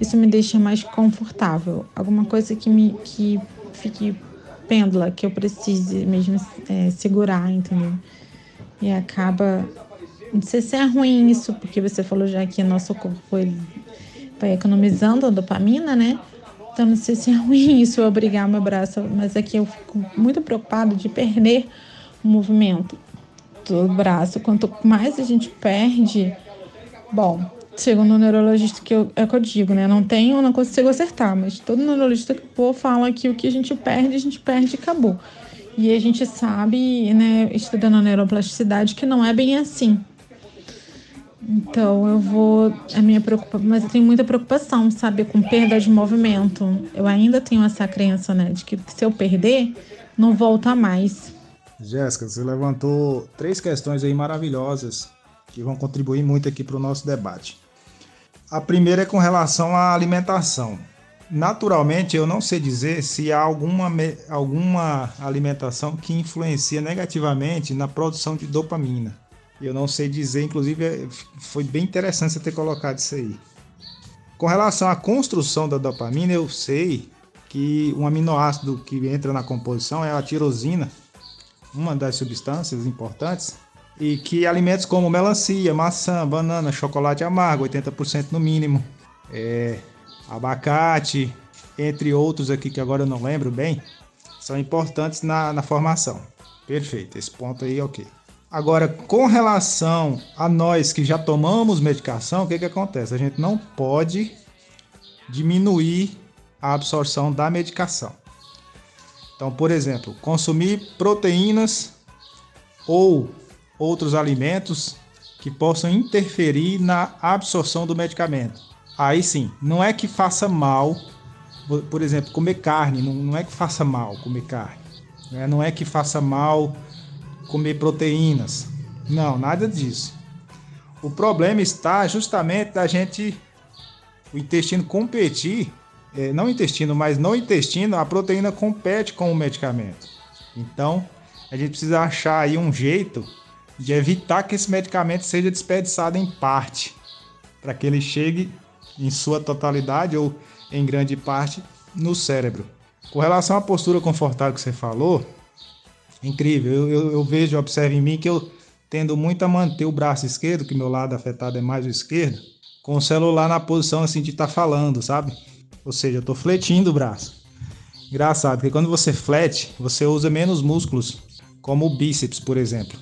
isso me deixa mais confortável. Alguma coisa que me que fique pêndula, que eu precise mesmo é, segurar, entendeu? E acaba. Não sei se é ruim isso, porque você falou já que nosso corpo ele vai economizando a dopamina, né? Então não sei se é (laughs) ruim isso obrigar meu braço, mas aqui é eu fico muito preocupado de perder o movimento do braço. Quanto mais a gente perde, bom, segundo o neurologista que eu, é que eu digo, né? Não tenho, não consigo acertar, mas todo neurologista que for fala que o que a gente perde, a gente perde e acabou. E a gente sabe, né, estudando a neuroplasticidade, que não é bem assim. Então eu vou. A minha preocupação. Mas eu tenho muita preocupação, sabe, com perda de movimento. Eu ainda tenho essa crença, né, de que se eu perder, não volta mais. Jéssica, você levantou três questões aí maravilhosas que vão contribuir muito aqui para o nosso debate. A primeira é com relação à alimentação. Naturalmente, eu não sei dizer se há alguma, alguma alimentação que influencia negativamente na produção de dopamina. Eu não sei dizer, inclusive é, foi bem interessante você ter colocado isso aí. Com relação à construção da dopamina, eu sei que um aminoácido que entra na composição é a tirosina, uma das substâncias importantes e que alimentos como melancia, maçã, banana, chocolate amargo, 80% no mínimo, é, abacate, entre outros aqui que agora eu não lembro bem, são importantes na, na formação. Perfeito, esse ponto aí ok. Agora, com relação a nós que já tomamos medicação, o que, que acontece? A gente não pode diminuir a absorção da medicação. Então, por exemplo, consumir proteínas ou outros alimentos que possam interferir na absorção do medicamento. Aí sim, não é que faça mal, por exemplo, comer carne, não, é que faça mal comer carne, né? não é que faça mal comer proteínas, não, nada disso. O problema está justamente da gente, o intestino competir, é, não intestino, mas no intestino, a proteína compete com o medicamento. Então, a gente precisa achar aí um jeito de evitar que esse medicamento seja desperdiçado em parte, para que ele chegue em sua totalidade ou em grande parte no cérebro. Com relação à postura confortável que você falou, incrível. Eu, eu, eu vejo, observo em mim que eu tendo muito a manter o braço esquerdo, que meu lado afetado é mais o esquerdo, com o celular na posição assim de estar tá falando, sabe? Ou seja, eu tô fletindo o braço. Engraçado, porque quando você flete, você usa menos músculos, como o bíceps, por exemplo.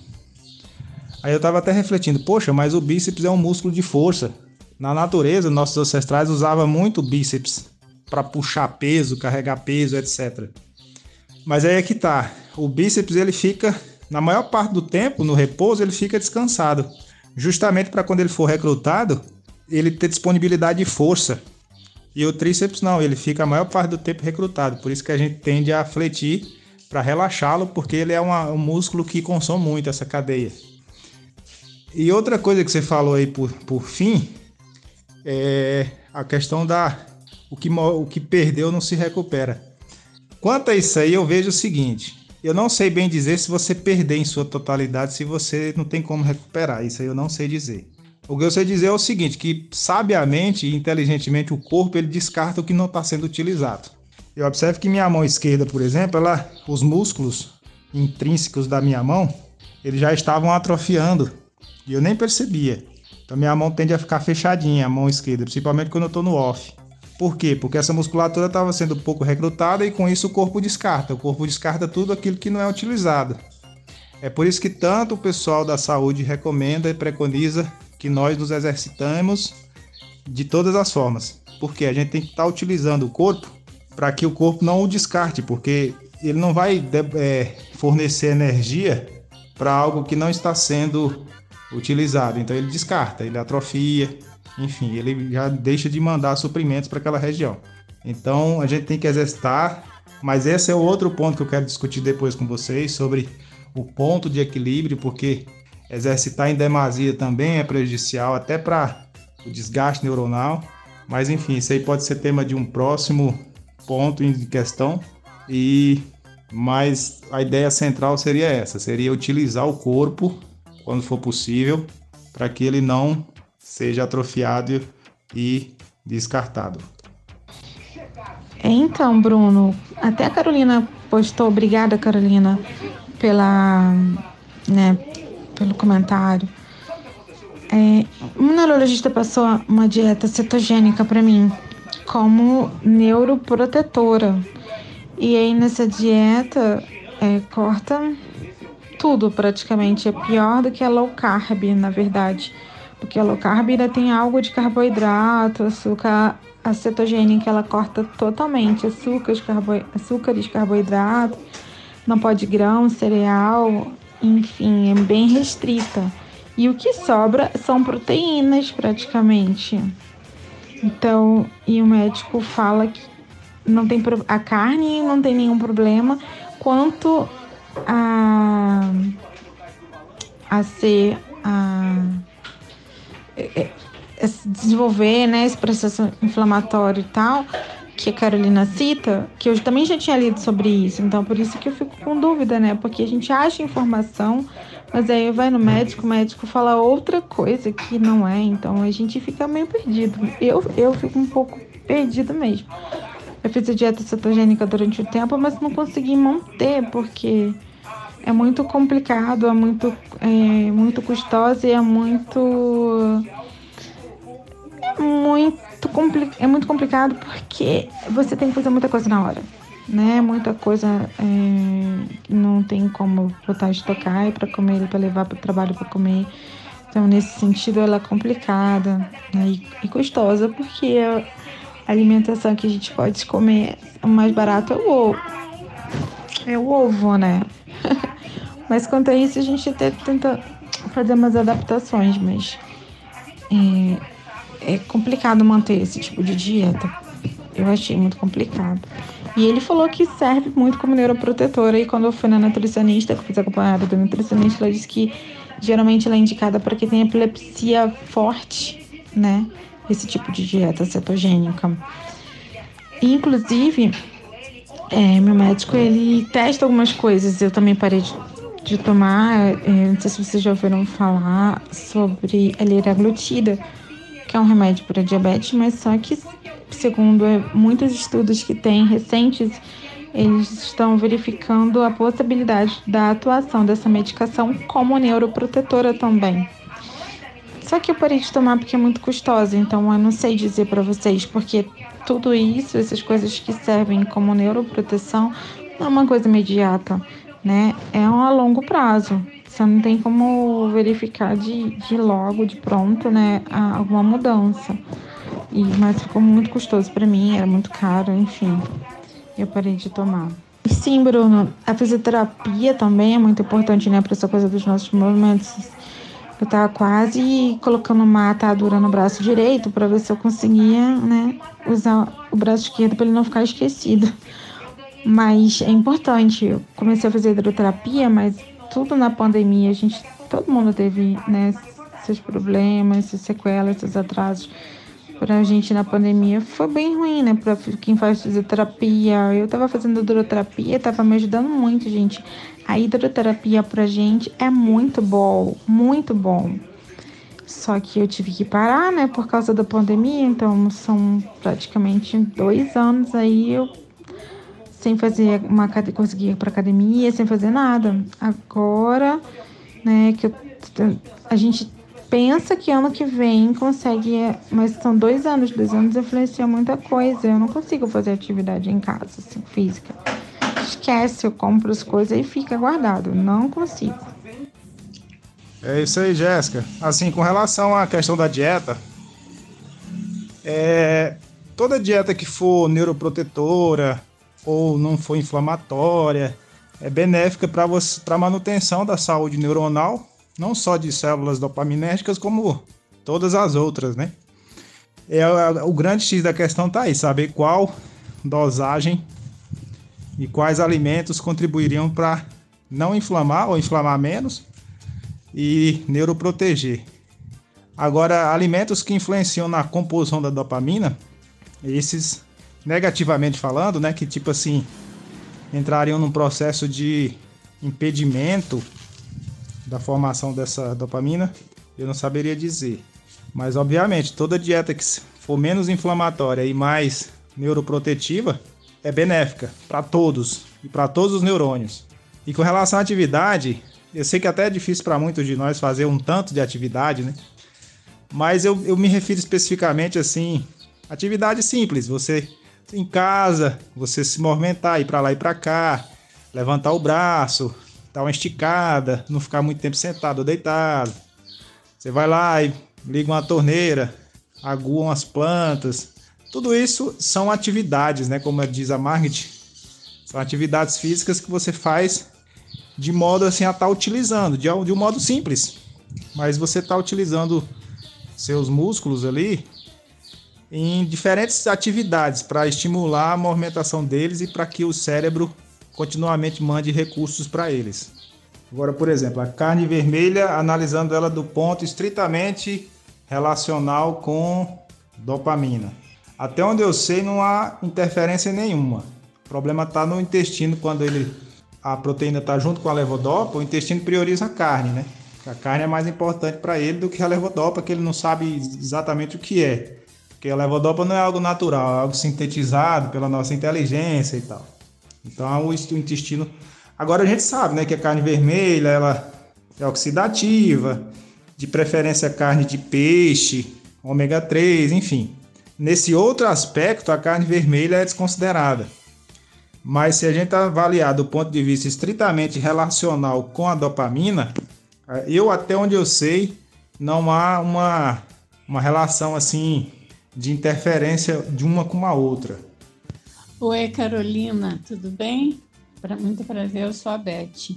Aí eu tava até refletindo, poxa, mas o bíceps é um músculo de força. Na natureza, nossos ancestrais usavam muito o bíceps para puxar peso, carregar peso, etc. Mas aí é que tá. o bíceps ele fica, na maior parte do tempo, no repouso, ele fica descansado. Justamente para quando ele for recrutado, ele ter disponibilidade de força. E o tríceps não, ele fica a maior parte do tempo recrutado. Por isso que a gente tende a fletir para relaxá-lo, porque ele é uma, um músculo que consome muito essa cadeia. E outra coisa que você falou aí por, por fim é a questão da o que, o que perdeu não se recupera. Quanto a isso aí, eu vejo o seguinte: eu não sei bem dizer se você perder em sua totalidade, se você não tem como recuperar. Isso aí eu não sei dizer. O que eu sei dizer é o seguinte, que sabiamente e inteligentemente o corpo ele descarta o que não está sendo utilizado. Eu observo que minha mão esquerda, por exemplo, ela, os músculos intrínsecos da minha mão, eles já estavam atrofiando e eu nem percebia. Então minha mão tende a ficar fechadinha, a mão esquerda, principalmente quando eu estou no off. Por quê? Porque essa musculatura estava sendo pouco recrutada e com isso o corpo descarta. O corpo descarta tudo aquilo que não é utilizado. É por isso que tanto o pessoal da saúde recomenda e preconiza que nós nos exercitamos de todas as formas. Porque a gente tem que estar tá utilizando o corpo para que o corpo não o descarte, porque ele não vai é, fornecer energia para algo que não está sendo utilizado. Então ele descarta, ele atrofia, enfim, ele já deixa de mandar suprimentos para aquela região. Então a gente tem que exercitar, mas esse é o outro ponto que eu quero discutir depois com vocês sobre o ponto de equilíbrio, porque Exercitar em demasia também é prejudicial, até para o desgaste neuronal. Mas enfim, isso aí pode ser tema de um próximo ponto em questão. E mas a ideia central seria essa, seria utilizar o corpo quando for possível, para que ele não seja atrofiado e descartado. Então, Bruno, até a Carolina postou, obrigada Carolina pela, né, pelo comentário. É, um neurologista passou uma dieta cetogênica para mim como neuroprotetora. E aí nessa dieta é, corta tudo praticamente. É pior do que a low carb, na verdade. Porque a low carb ainda tem algo de carboidrato, açúcar. A cetogênica ela corta totalmente açúcares, carbo, açúcares carboidrato, não pode grão, cereal, enfim, é bem restrita. E o que sobra são proteínas praticamente. Então, e o médico fala que não tem a carne não tem nenhum problema quanto a a ser a, a é, é, desenvolver né, esse processo inflamatório e tal, que a Carolina cita, que eu também já tinha lido sobre isso, então por isso que eu fico com dúvida, né? Porque a gente acha informação, mas aí vai no médico, o médico fala outra coisa que não é, então a gente fica meio perdido. Eu, eu fico um pouco perdido mesmo. Eu fiz a dieta cetogênica durante o tempo, mas não consegui manter, porque é muito complicado, é muito, é, muito custosa e é muito. É muito compli é muito complicado porque você tem que fazer muita coisa na hora, né? Muita coisa é, não tem como botar estocar para comer, para levar para o trabalho para comer. Então, nesse sentido, ela é complicada né? e, e custosa, porque alimentação que a gente pode comer mais barato é o ovo. É o ovo, né? (laughs) mas quanto a isso, a gente até tenta fazer umas adaptações, mas é, é complicado manter esse tipo de dieta. Eu achei muito complicado. E ele falou que serve muito como neuroprotetora. E quando eu fui na nutricionista, que fiz acompanhada do nutricionista, ela disse que geralmente ela é indicada para quem tem epilepsia forte, né? Esse tipo de dieta cetogênica. Inclusive, é, meu médico ele testa algumas coisas. Eu também parei de, de tomar. É, não sei se vocês já ouviram falar sobre a liraglutida que é um remédio para diabetes, mas só que, segundo é, muitos estudos que tem recentes, eles estão verificando a possibilidade da atuação dessa medicação como neuroprotetora também. Só que eu parei de tomar porque é muito custosa, então eu não sei dizer para vocês, porque tudo isso, essas coisas que servem como neuroproteção, não é uma coisa imediata, né? É a longo prazo. Você não tem como verificar de, de logo, de pronto, né, alguma mudança. E, mas ficou muito custoso para mim, era muito caro, enfim. Eu parei de tomar. Sim, Bruno, a fisioterapia também é muito importante, né, para essa coisa dos nossos movimentos. Eu tava quase colocando uma atadura no braço direito para ver se eu conseguia, né, usar o braço esquerdo para ele não ficar esquecido. Mas é importante. Eu comecei a fazer hidroterapia, mas tudo na pandemia, a gente, todo mundo teve, né, seus problemas, suas sequelas, seus atrasos pra gente na pandemia foi bem ruim, né? Pra quem faz fisioterapia. Eu tava fazendo hidroterapia, tava me ajudando muito, gente. A hidroterapia pra gente é muito bom, muito bom. Só que eu tive que parar, né, por causa da pandemia, então são praticamente dois anos aí eu sem fazer uma conseguir ir para academia, sem fazer nada. Agora, né, que eu, a gente pensa que ano que vem consegue, mas são dois anos, dois anos influencia muita coisa. Eu não consigo fazer atividade em casa, assim, física. Esquece, eu compro as coisas e fica guardado. Não consigo. É isso aí, Jéssica. Assim, com relação à questão da dieta, é, toda dieta que for neuroprotetora ou não for inflamatória é benéfica para a manutenção da saúde neuronal não só de células dopaminérgicas, como todas as outras, né? É, o grande X da questão tá aí, saber qual dosagem e quais alimentos contribuiriam para não inflamar ou inflamar menos e neuroproteger. Agora, alimentos que influenciam na composição da dopamina, esses negativamente falando, né, que tipo assim, entrariam num processo de impedimento da formação dessa dopamina, eu não saberia dizer. Mas obviamente, toda dieta que for menos inflamatória e mais neuroprotetiva é benéfica para todos e para todos os neurônios. E com relação à atividade, eu sei que até é difícil para muitos de nós fazer um tanto de atividade, né? Mas eu, eu me refiro especificamente assim, atividade simples, você em casa, você se movimentar, ir para lá e para cá, levantar o braço, dar uma esticada, não ficar muito tempo sentado ou deitado. Você vai lá e liga uma torneira, agua umas plantas. Tudo isso são atividades, né? Como diz a Margit, são atividades físicas que você faz de modo assim a estar tá utilizando, de, de um modo simples. Mas você está utilizando seus músculos ali em diferentes atividades para estimular a movimentação deles e para que o cérebro continuamente mande recursos para eles. Agora, por exemplo, a carne vermelha, analisando ela do ponto estritamente relacional com dopamina. Até onde eu sei, não há interferência nenhuma. O problema está no intestino, quando ele a proteína está junto com a levodopa, o intestino prioriza a carne, né? A carne é mais importante para ele do que a levodopa, que ele não sabe exatamente o que é. Porque a levodopa não é algo natural, é algo sintetizado pela nossa inteligência e tal. Então o intestino. Agora a gente sabe, né, que a carne vermelha ela é oxidativa, de preferência carne de peixe, ômega 3, enfim. Nesse outro aspecto, a carne vermelha é desconsiderada. Mas se a gente avaliar do ponto de vista estritamente relacional com a dopamina, eu até onde eu sei, não há uma, uma relação assim de interferência de uma com a outra. Oi, Carolina, tudo bem? Para muito prazer, eu sou a Beth.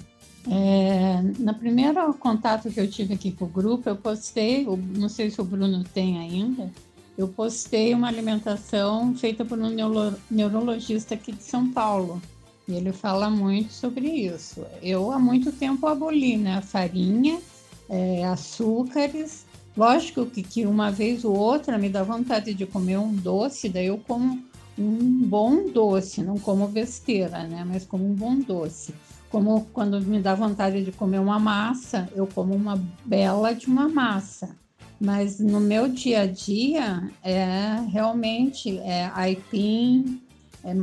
É, no primeiro contato que eu tive aqui com o grupo, eu postei, não sei se o Bruno tem ainda, eu postei uma alimentação feita por um neuro, neurologista aqui de São Paulo. E ele fala muito sobre isso. Eu há muito tempo aboli né, a farinha, é, açúcares. Lógico que, que uma vez ou outra me dá vontade de comer um doce, daí eu como um bom doce, não como besteira, né? Mas como um bom doce. Como quando me dá vontade de comer uma massa, eu como uma bela de uma massa. Mas no meu dia a dia é realmente é aipim, é,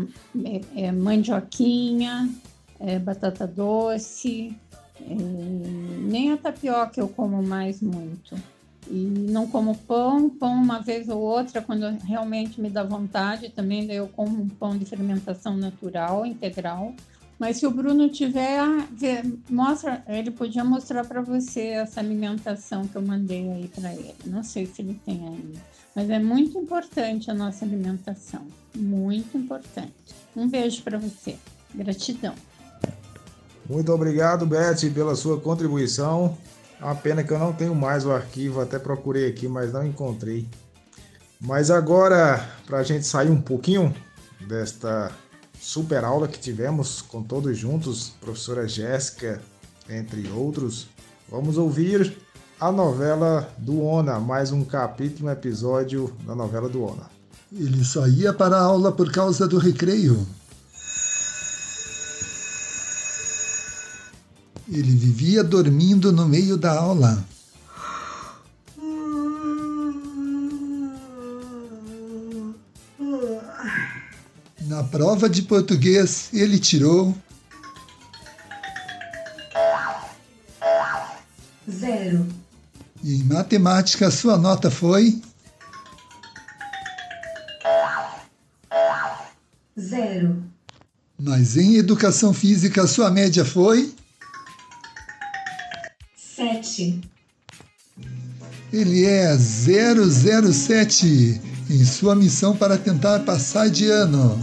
é, é mandioquinha, é batata doce, é, nem a tapioca eu como mais muito. E não como pão, pão uma vez ou outra, quando realmente me dá vontade, também eu como um pão de fermentação natural, integral. Mas se o Bruno tiver, mostra, ele podia mostrar para você essa alimentação que eu mandei aí para ele. Não sei se ele tem ainda, mas é muito importante a nossa alimentação, muito importante. Um beijo para você. Gratidão. Muito obrigado, Beth, pela sua contribuição. É uma pena que eu não tenho mais o arquivo, até procurei aqui, mas não encontrei. Mas agora, para a gente sair um pouquinho desta super aula que tivemos com todos juntos, professora Jéssica, entre outros, vamos ouvir a novela do Ona, mais um capítulo, um episódio da novela do Ona. Ele só ia para a aula por causa do recreio. Ele vivia dormindo no meio da aula. Na prova de português, ele tirou zero. E em matemática, sua nota foi zero. Mas em educação física, sua média foi sete. Ele é 007 em sua missão para tentar passar de ano.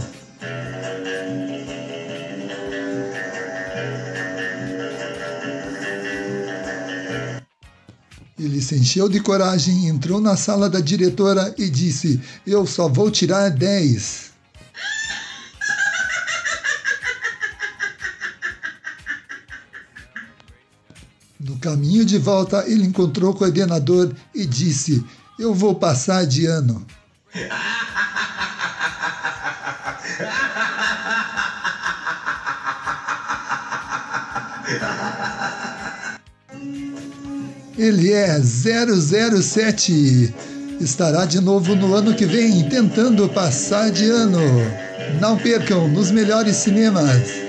Ele se encheu de coragem, entrou na sala da diretora e disse: Eu só vou tirar 10. Caminho de volta, ele encontrou o coordenador e disse: Eu vou passar de ano. Ele é 007. Estará de novo no ano que vem tentando passar de ano. Não percam nos melhores cinemas.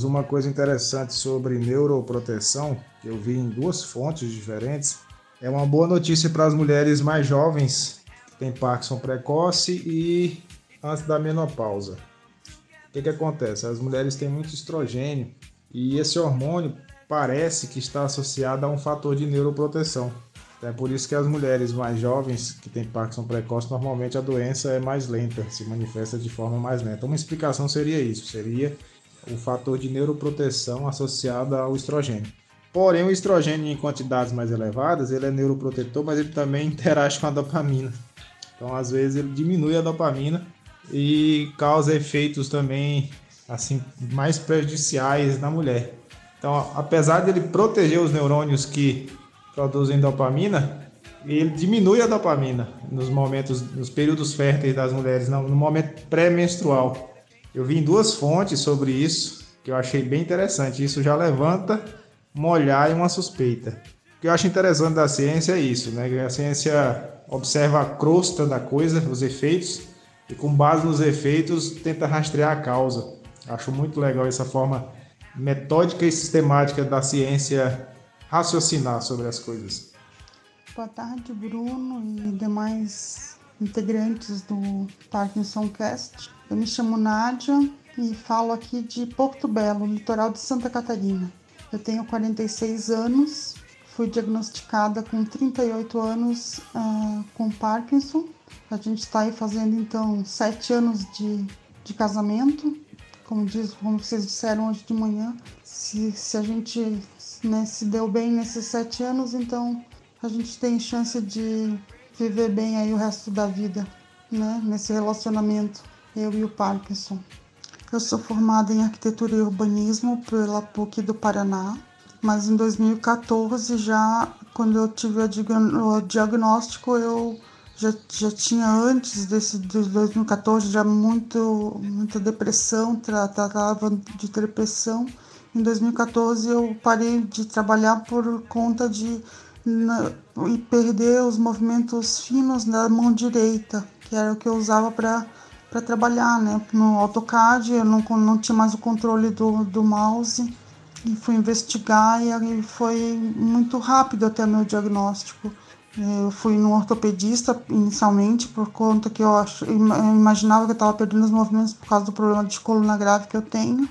Meninas, uma coisa interessante sobre neuroproteção, que eu vi em duas fontes diferentes, é uma boa notícia para as mulheres mais jovens que têm Parkinson precoce e antes da menopausa. O que, que acontece? As mulheres têm muito estrogênio e esse hormônio parece que está associado a um fator de neuroproteção. É por isso que as mulheres mais jovens que têm Parkinson precoce, normalmente a doença é mais lenta, se manifesta de forma mais lenta. Uma explicação seria isso, seria o fator de neuroproteção associado ao estrogênio. Porém, o estrogênio em quantidades mais elevadas, ele é neuroprotetor, mas ele também (laughs) interage com a dopamina. Então, às vezes, ele diminui a dopamina e causa efeitos também assim mais prejudiciais na mulher. Então, apesar de ele proteger os neurônios que produzem dopamina, ele diminui a dopamina nos momentos, nos períodos férteis das mulheres, no momento pré-menstrual. Eu vi em duas fontes sobre isso, que eu achei bem interessante. Isso já levanta um olhar e uma suspeita. O que eu acho interessante da ciência é isso, né? A ciência observa a crosta da coisa, os efeitos, e com base nos efeitos tenta rastrear a causa. Acho muito legal essa forma metódica e sistemática da ciência raciocinar sobre as coisas. Boa tarde, Bruno e demais integrantes do Parkinson Cast. Eu me chamo Nádia e falo aqui de Porto Belo, litoral de Santa Catarina. Eu tenho 46 anos, fui diagnosticada com 38 anos uh, com Parkinson. A gente está aí fazendo então sete anos de, de casamento. Como, diz, como vocês disseram hoje de manhã, se, se a gente né, se deu bem nesses sete anos, então a gente tem chance de viver bem aí o resto da vida, né, nesse relacionamento, eu e o Parkinson. Eu sou formada em arquitetura e urbanismo pela PUC do Paraná, mas em 2014 já, quando eu tive o diagnóstico, eu já, já tinha antes desse de 2014 já muito muita depressão, tratava de depressão. Em 2014 eu parei de trabalhar por conta de na, e perder os movimentos finos da mão direita, que era o que eu usava para para trabalhar, né? No AutoCAD eu não, não tinha mais o controle do, do mouse e fui investigar e foi muito rápido até meu diagnóstico. Eu fui no ortopedista inicialmente por conta que eu, eu imaginava que eu estava perdendo os movimentos por causa do problema de coluna grave que eu tenho.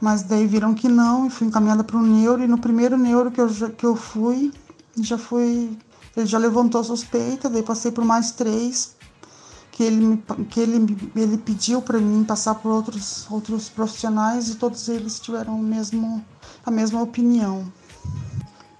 mas daí viram que não e fui encaminhada para um neuro e no primeiro neuro que eu, que eu fui, já fui, ele já levantou a suspeita, daí passei por mais três, que ele, que ele, ele pediu para mim passar por outros, outros profissionais e todos eles tiveram o mesmo, a mesma opinião.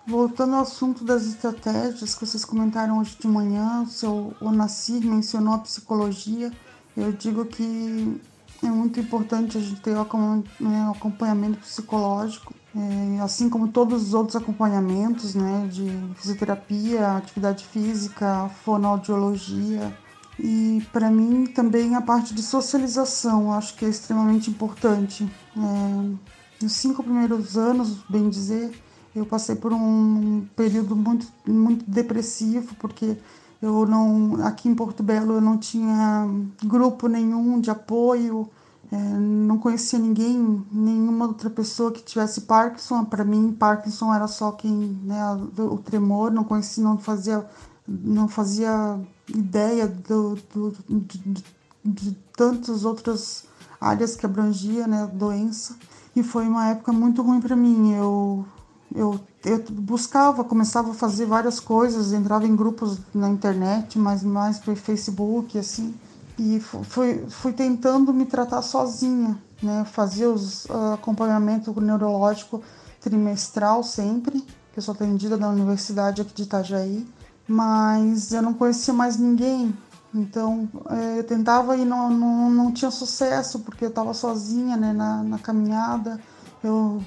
Voltando ao assunto das estratégias que vocês comentaram hoje de manhã, o seu Onacir mencionou a psicologia. Eu digo que é muito importante a gente ter o né, acompanhamento psicológico, é, assim como todos os outros acompanhamentos, né, de fisioterapia, atividade física, fonoaudiologia. E para mim também a parte de socialização, acho que é extremamente importante. É, nos cinco primeiros anos, bem dizer, eu passei por um período muito, muito depressivo, porque eu não, aqui em Porto Belo eu não tinha grupo nenhum de apoio, é, não conhecia ninguém, nenhuma outra pessoa que tivesse Parkinson. Para mim, Parkinson era só quem, né, o tremor, não conhecia, não fazia, não fazia ideia do, do de, de, tantas outras áreas que abrangia, né, a doença. E foi uma época muito ruim para mim. Eu eu, eu buscava, começava a fazer várias coisas, entrava em grupos na internet, mas mais pelo Facebook, assim, e fui, fui tentando me tratar sozinha, né? Fazia os uh, acompanhamento neurológico trimestral sempre, que eu sou atendida na universidade aqui de Itajaí, mas eu não conhecia mais ninguém, então eh, eu tentava e não, não, não tinha sucesso, porque eu estava sozinha né, na, na caminhada, eu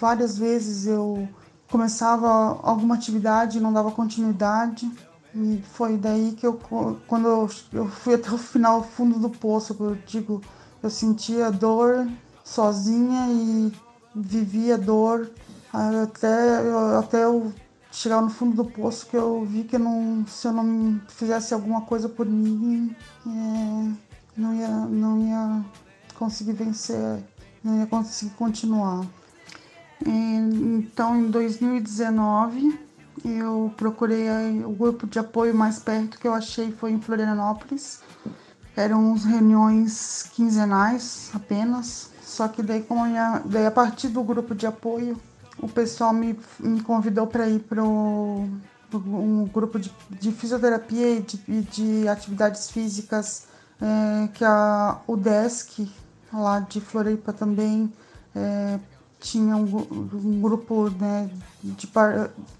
várias vezes eu começava alguma atividade e não dava continuidade. E foi daí que eu, quando eu, eu fui até o final, fundo do poço, eu digo, eu sentia dor sozinha e vivia dor até, até eu chegar no fundo do poço que eu vi que eu não, se eu não fizesse alguma coisa por mim, é, não, ia, não ia conseguir vencer não ia conseguir continuar. Então, em 2019, eu procurei o grupo de apoio mais perto que eu achei foi em Florianópolis. Eram uns reuniões quinzenais apenas, só que daí, como minha, daí a partir do grupo de apoio, o pessoal me, me convidou para ir para um grupo de, de fisioterapia e de, de atividades físicas é, que a UDESC lá de Floripa também é, tinha um, um grupo né, de,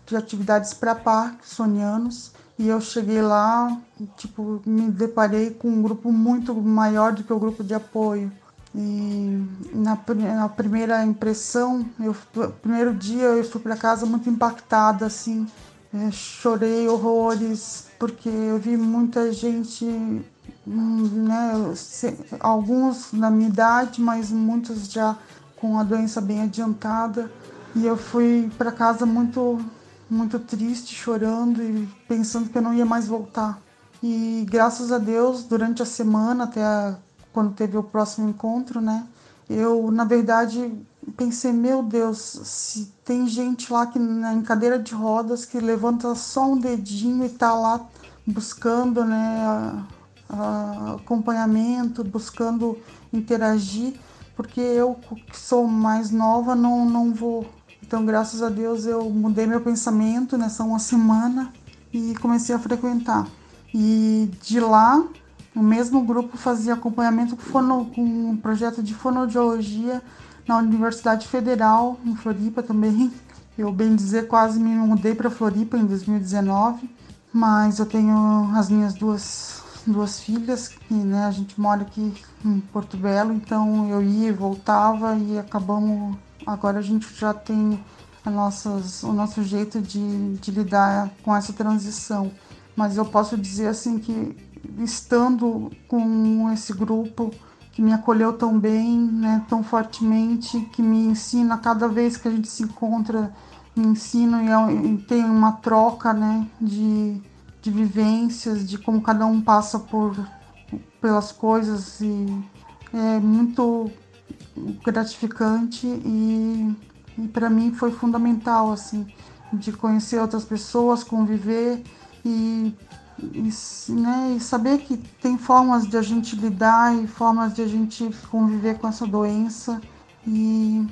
de atividades para parkinsonianos e eu cheguei lá, tipo, me deparei com um grupo muito maior do que o grupo de apoio. E na, na primeira impressão, eu, primeiro dia eu fui para casa muito impactada, assim, é, chorei horrores, porque eu vi muita gente né, alguns na minha idade, mas muitos já com a doença bem adiantada. E eu fui para casa muito, muito triste, chorando e pensando que eu não ia mais voltar. E graças a Deus, durante a semana, até a, quando teve o próximo encontro, né, eu, na verdade, pensei, meu Deus, se tem gente lá que em cadeira de rodas que levanta só um dedinho e tá lá buscando, né, acompanhamento, buscando interagir, porque eu que sou mais nova não, não vou. Então, graças a Deus, eu mudei meu pensamento nessa uma semana e comecei a frequentar. E de lá, o mesmo grupo fazia acompanhamento com, fono, com um projeto de fonoaudiologia na Universidade Federal, em Floripa também. Eu, bem dizer, quase me mudei para Floripa em 2019, mas eu tenho as minhas duas duas filhas, que né, a gente mora aqui em Porto Belo, então eu ia e voltava e acabamos. Agora a gente já tem nossas, o nosso jeito de, de lidar com essa transição. Mas eu posso dizer assim que estando com esse grupo que me acolheu tão bem, né, tão fortemente, que me ensina cada vez que a gente se encontra, me ensina e, e tem uma troca né, de de vivências, de como cada um passa por pelas coisas e é muito gratificante e, e para mim foi fundamental assim de conhecer outras pessoas, conviver e e, né, e saber que tem formas de a gente lidar e formas de a gente conviver com essa doença e,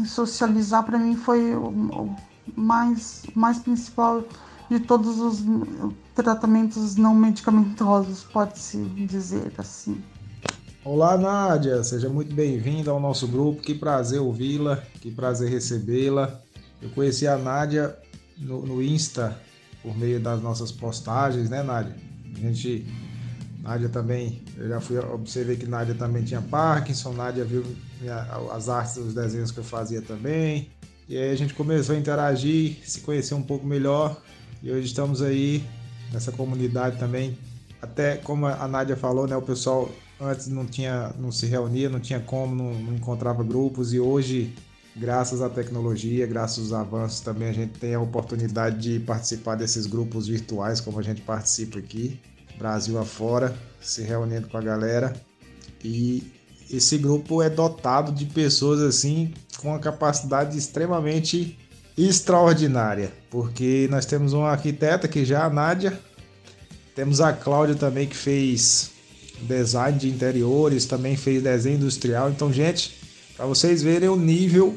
e socializar para mim foi o, mais, mais principal de todos os tratamentos não medicamentosos, pode-se dizer assim. Olá, Nádia, seja muito bem-vinda ao nosso grupo. Que prazer ouvi-la, que prazer recebê-la. Eu conheci a Nádia no, no Insta por meio das nossas postagens, né, Nádia? A gente, Nádia também, eu já fui observei que Nádia também tinha Parkinson, Nádia viu minha, as artes, os desenhos que eu fazia também. E aí a gente começou a interagir, se conhecer um pouco melhor. E hoje estamos aí nessa comunidade também. Até como a Nádia falou, né, o pessoal antes não tinha, não se reunia, não tinha como, não, não encontrava grupos e hoje graças à tecnologia, graças aos avanços também a gente tem a oportunidade de participar desses grupos virtuais como a gente participa aqui, Brasil afora, se reunindo com a galera. E esse grupo é dotado de pessoas assim com uma capacidade extremamente extraordinária, porque nós temos uma arquiteta que já a Nádia, temos a Cláudia também que fez design de interiores, também fez desenho industrial. Então, gente, para vocês verem o nível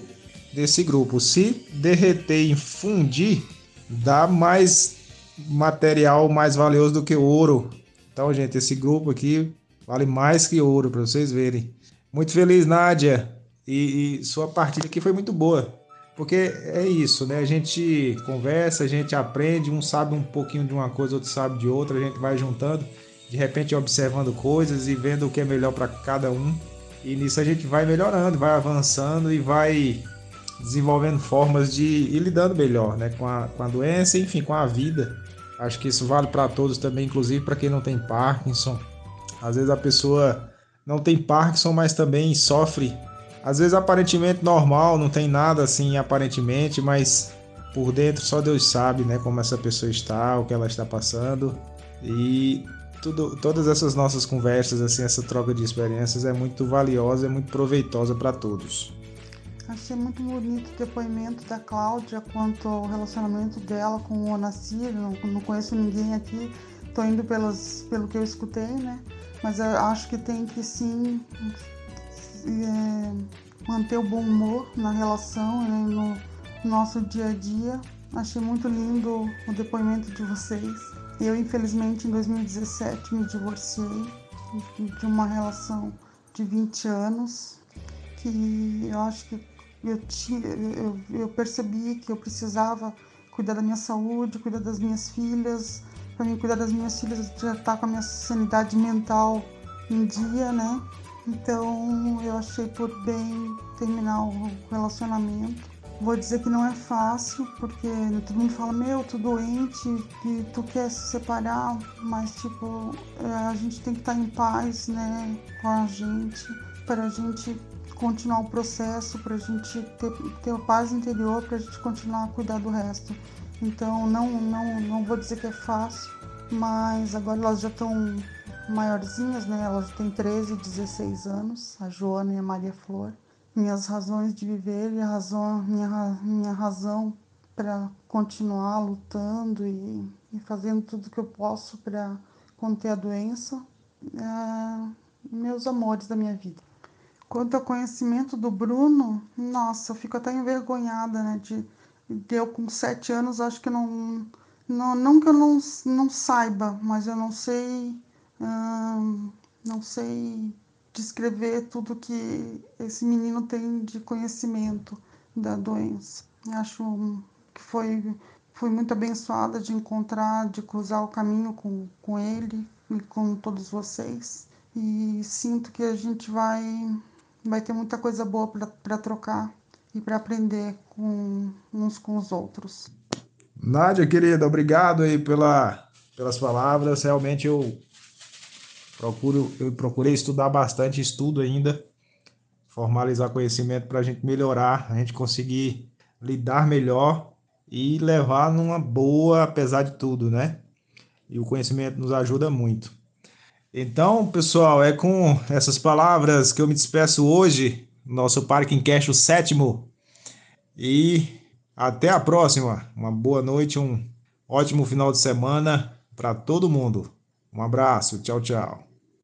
desse grupo. Se derreter e fundir, dá mais material mais valioso do que ouro. Então, gente, esse grupo aqui vale mais que ouro, para vocês verem. Muito feliz, Nádia. E, e, sua partida aqui foi muito boa. Porque é isso, né? A gente conversa, a gente aprende, um sabe um pouquinho de uma coisa, outro sabe de outra, a gente vai juntando, de repente observando coisas e vendo o que é melhor para cada um. E nisso a gente vai melhorando, vai avançando e vai desenvolvendo formas de ir lidando melhor né, com, a, com a doença, enfim, com a vida. Acho que isso vale para todos também, inclusive para quem não tem Parkinson. Às vezes a pessoa não tem Parkinson, mas também sofre. Às vezes aparentemente normal, não tem nada assim aparentemente, mas por dentro só Deus sabe, né, como essa pessoa está, o que ela está passando. E tudo, todas essas nossas conversas, assim, essa troca de experiências é muito valiosa, é muito proveitosa para todos. Achei muito bonito o depoimento da Cláudia quanto ao relacionamento dela com o Onacir. Não, não conheço ninguém aqui, estou indo pelo que eu escutei, né? Mas eu acho que tem que sim é, manter o bom humor na relação, né, no nosso dia a dia. Achei muito lindo o depoimento de vocês. Eu, infelizmente, em 2017 me divorciei de uma relação de 20 anos que eu acho que eu, eu, eu percebi que eu precisava cuidar da minha saúde, cuidar das minhas filhas. Para mim, cuidar das minhas filhas, já tá com a minha sanidade mental em dia, né? Então, eu achei por bem terminar o relacionamento. Vou dizer que não é fácil, porque todo mundo fala, meu, tu doente e tu quer se separar, mas tipo, é, a gente tem que estar tá em paz, né, com a gente, para a gente continuar o processo, para a gente ter, ter paz interior, para a gente continuar a cuidar do resto. Então, não, não, não vou dizer que é fácil, mas agora elas já estão maiorzinhas, né? Elas têm 13 e 16 anos, a Joana e a Maria Flor. Minhas razões de viver e a razão, minha, minha razão para continuar lutando e, e, fazendo tudo que eu posso para conter a doença, é, meus amores da minha vida. Quanto ao conhecimento do Bruno, nossa, eu fico até envergonhada, né? De, de eu com sete anos, acho que não, não. Não que eu não, não saiba, mas eu não sei. Hum, não sei descrever tudo que esse menino tem de conhecimento da doença. Acho que foi, fui muito abençoada de encontrar, de cruzar o caminho com, com ele e com todos vocês. E sinto que a gente vai vai ter muita coisa boa para trocar e para aprender com uns com os outros. Nádia, querida, obrigado aí pela, pelas palavras. Realmente eu procuro, eu procurei estudar bastante, estudo ainda, formalizar conhecimento para a gente melhorar, a gente conseguir lidar melhor e levar numa boa, apesar de tudo, né? E o conhecimento nos ajuda muito. Então, pessoal, é com essas palavras que eu me despeço hoje, nosso Parking Cash, o sétimo. E até a próxima. Uma boa noite, um ótimo final de semana para todo mundo. Um abraço, tchau, tchau.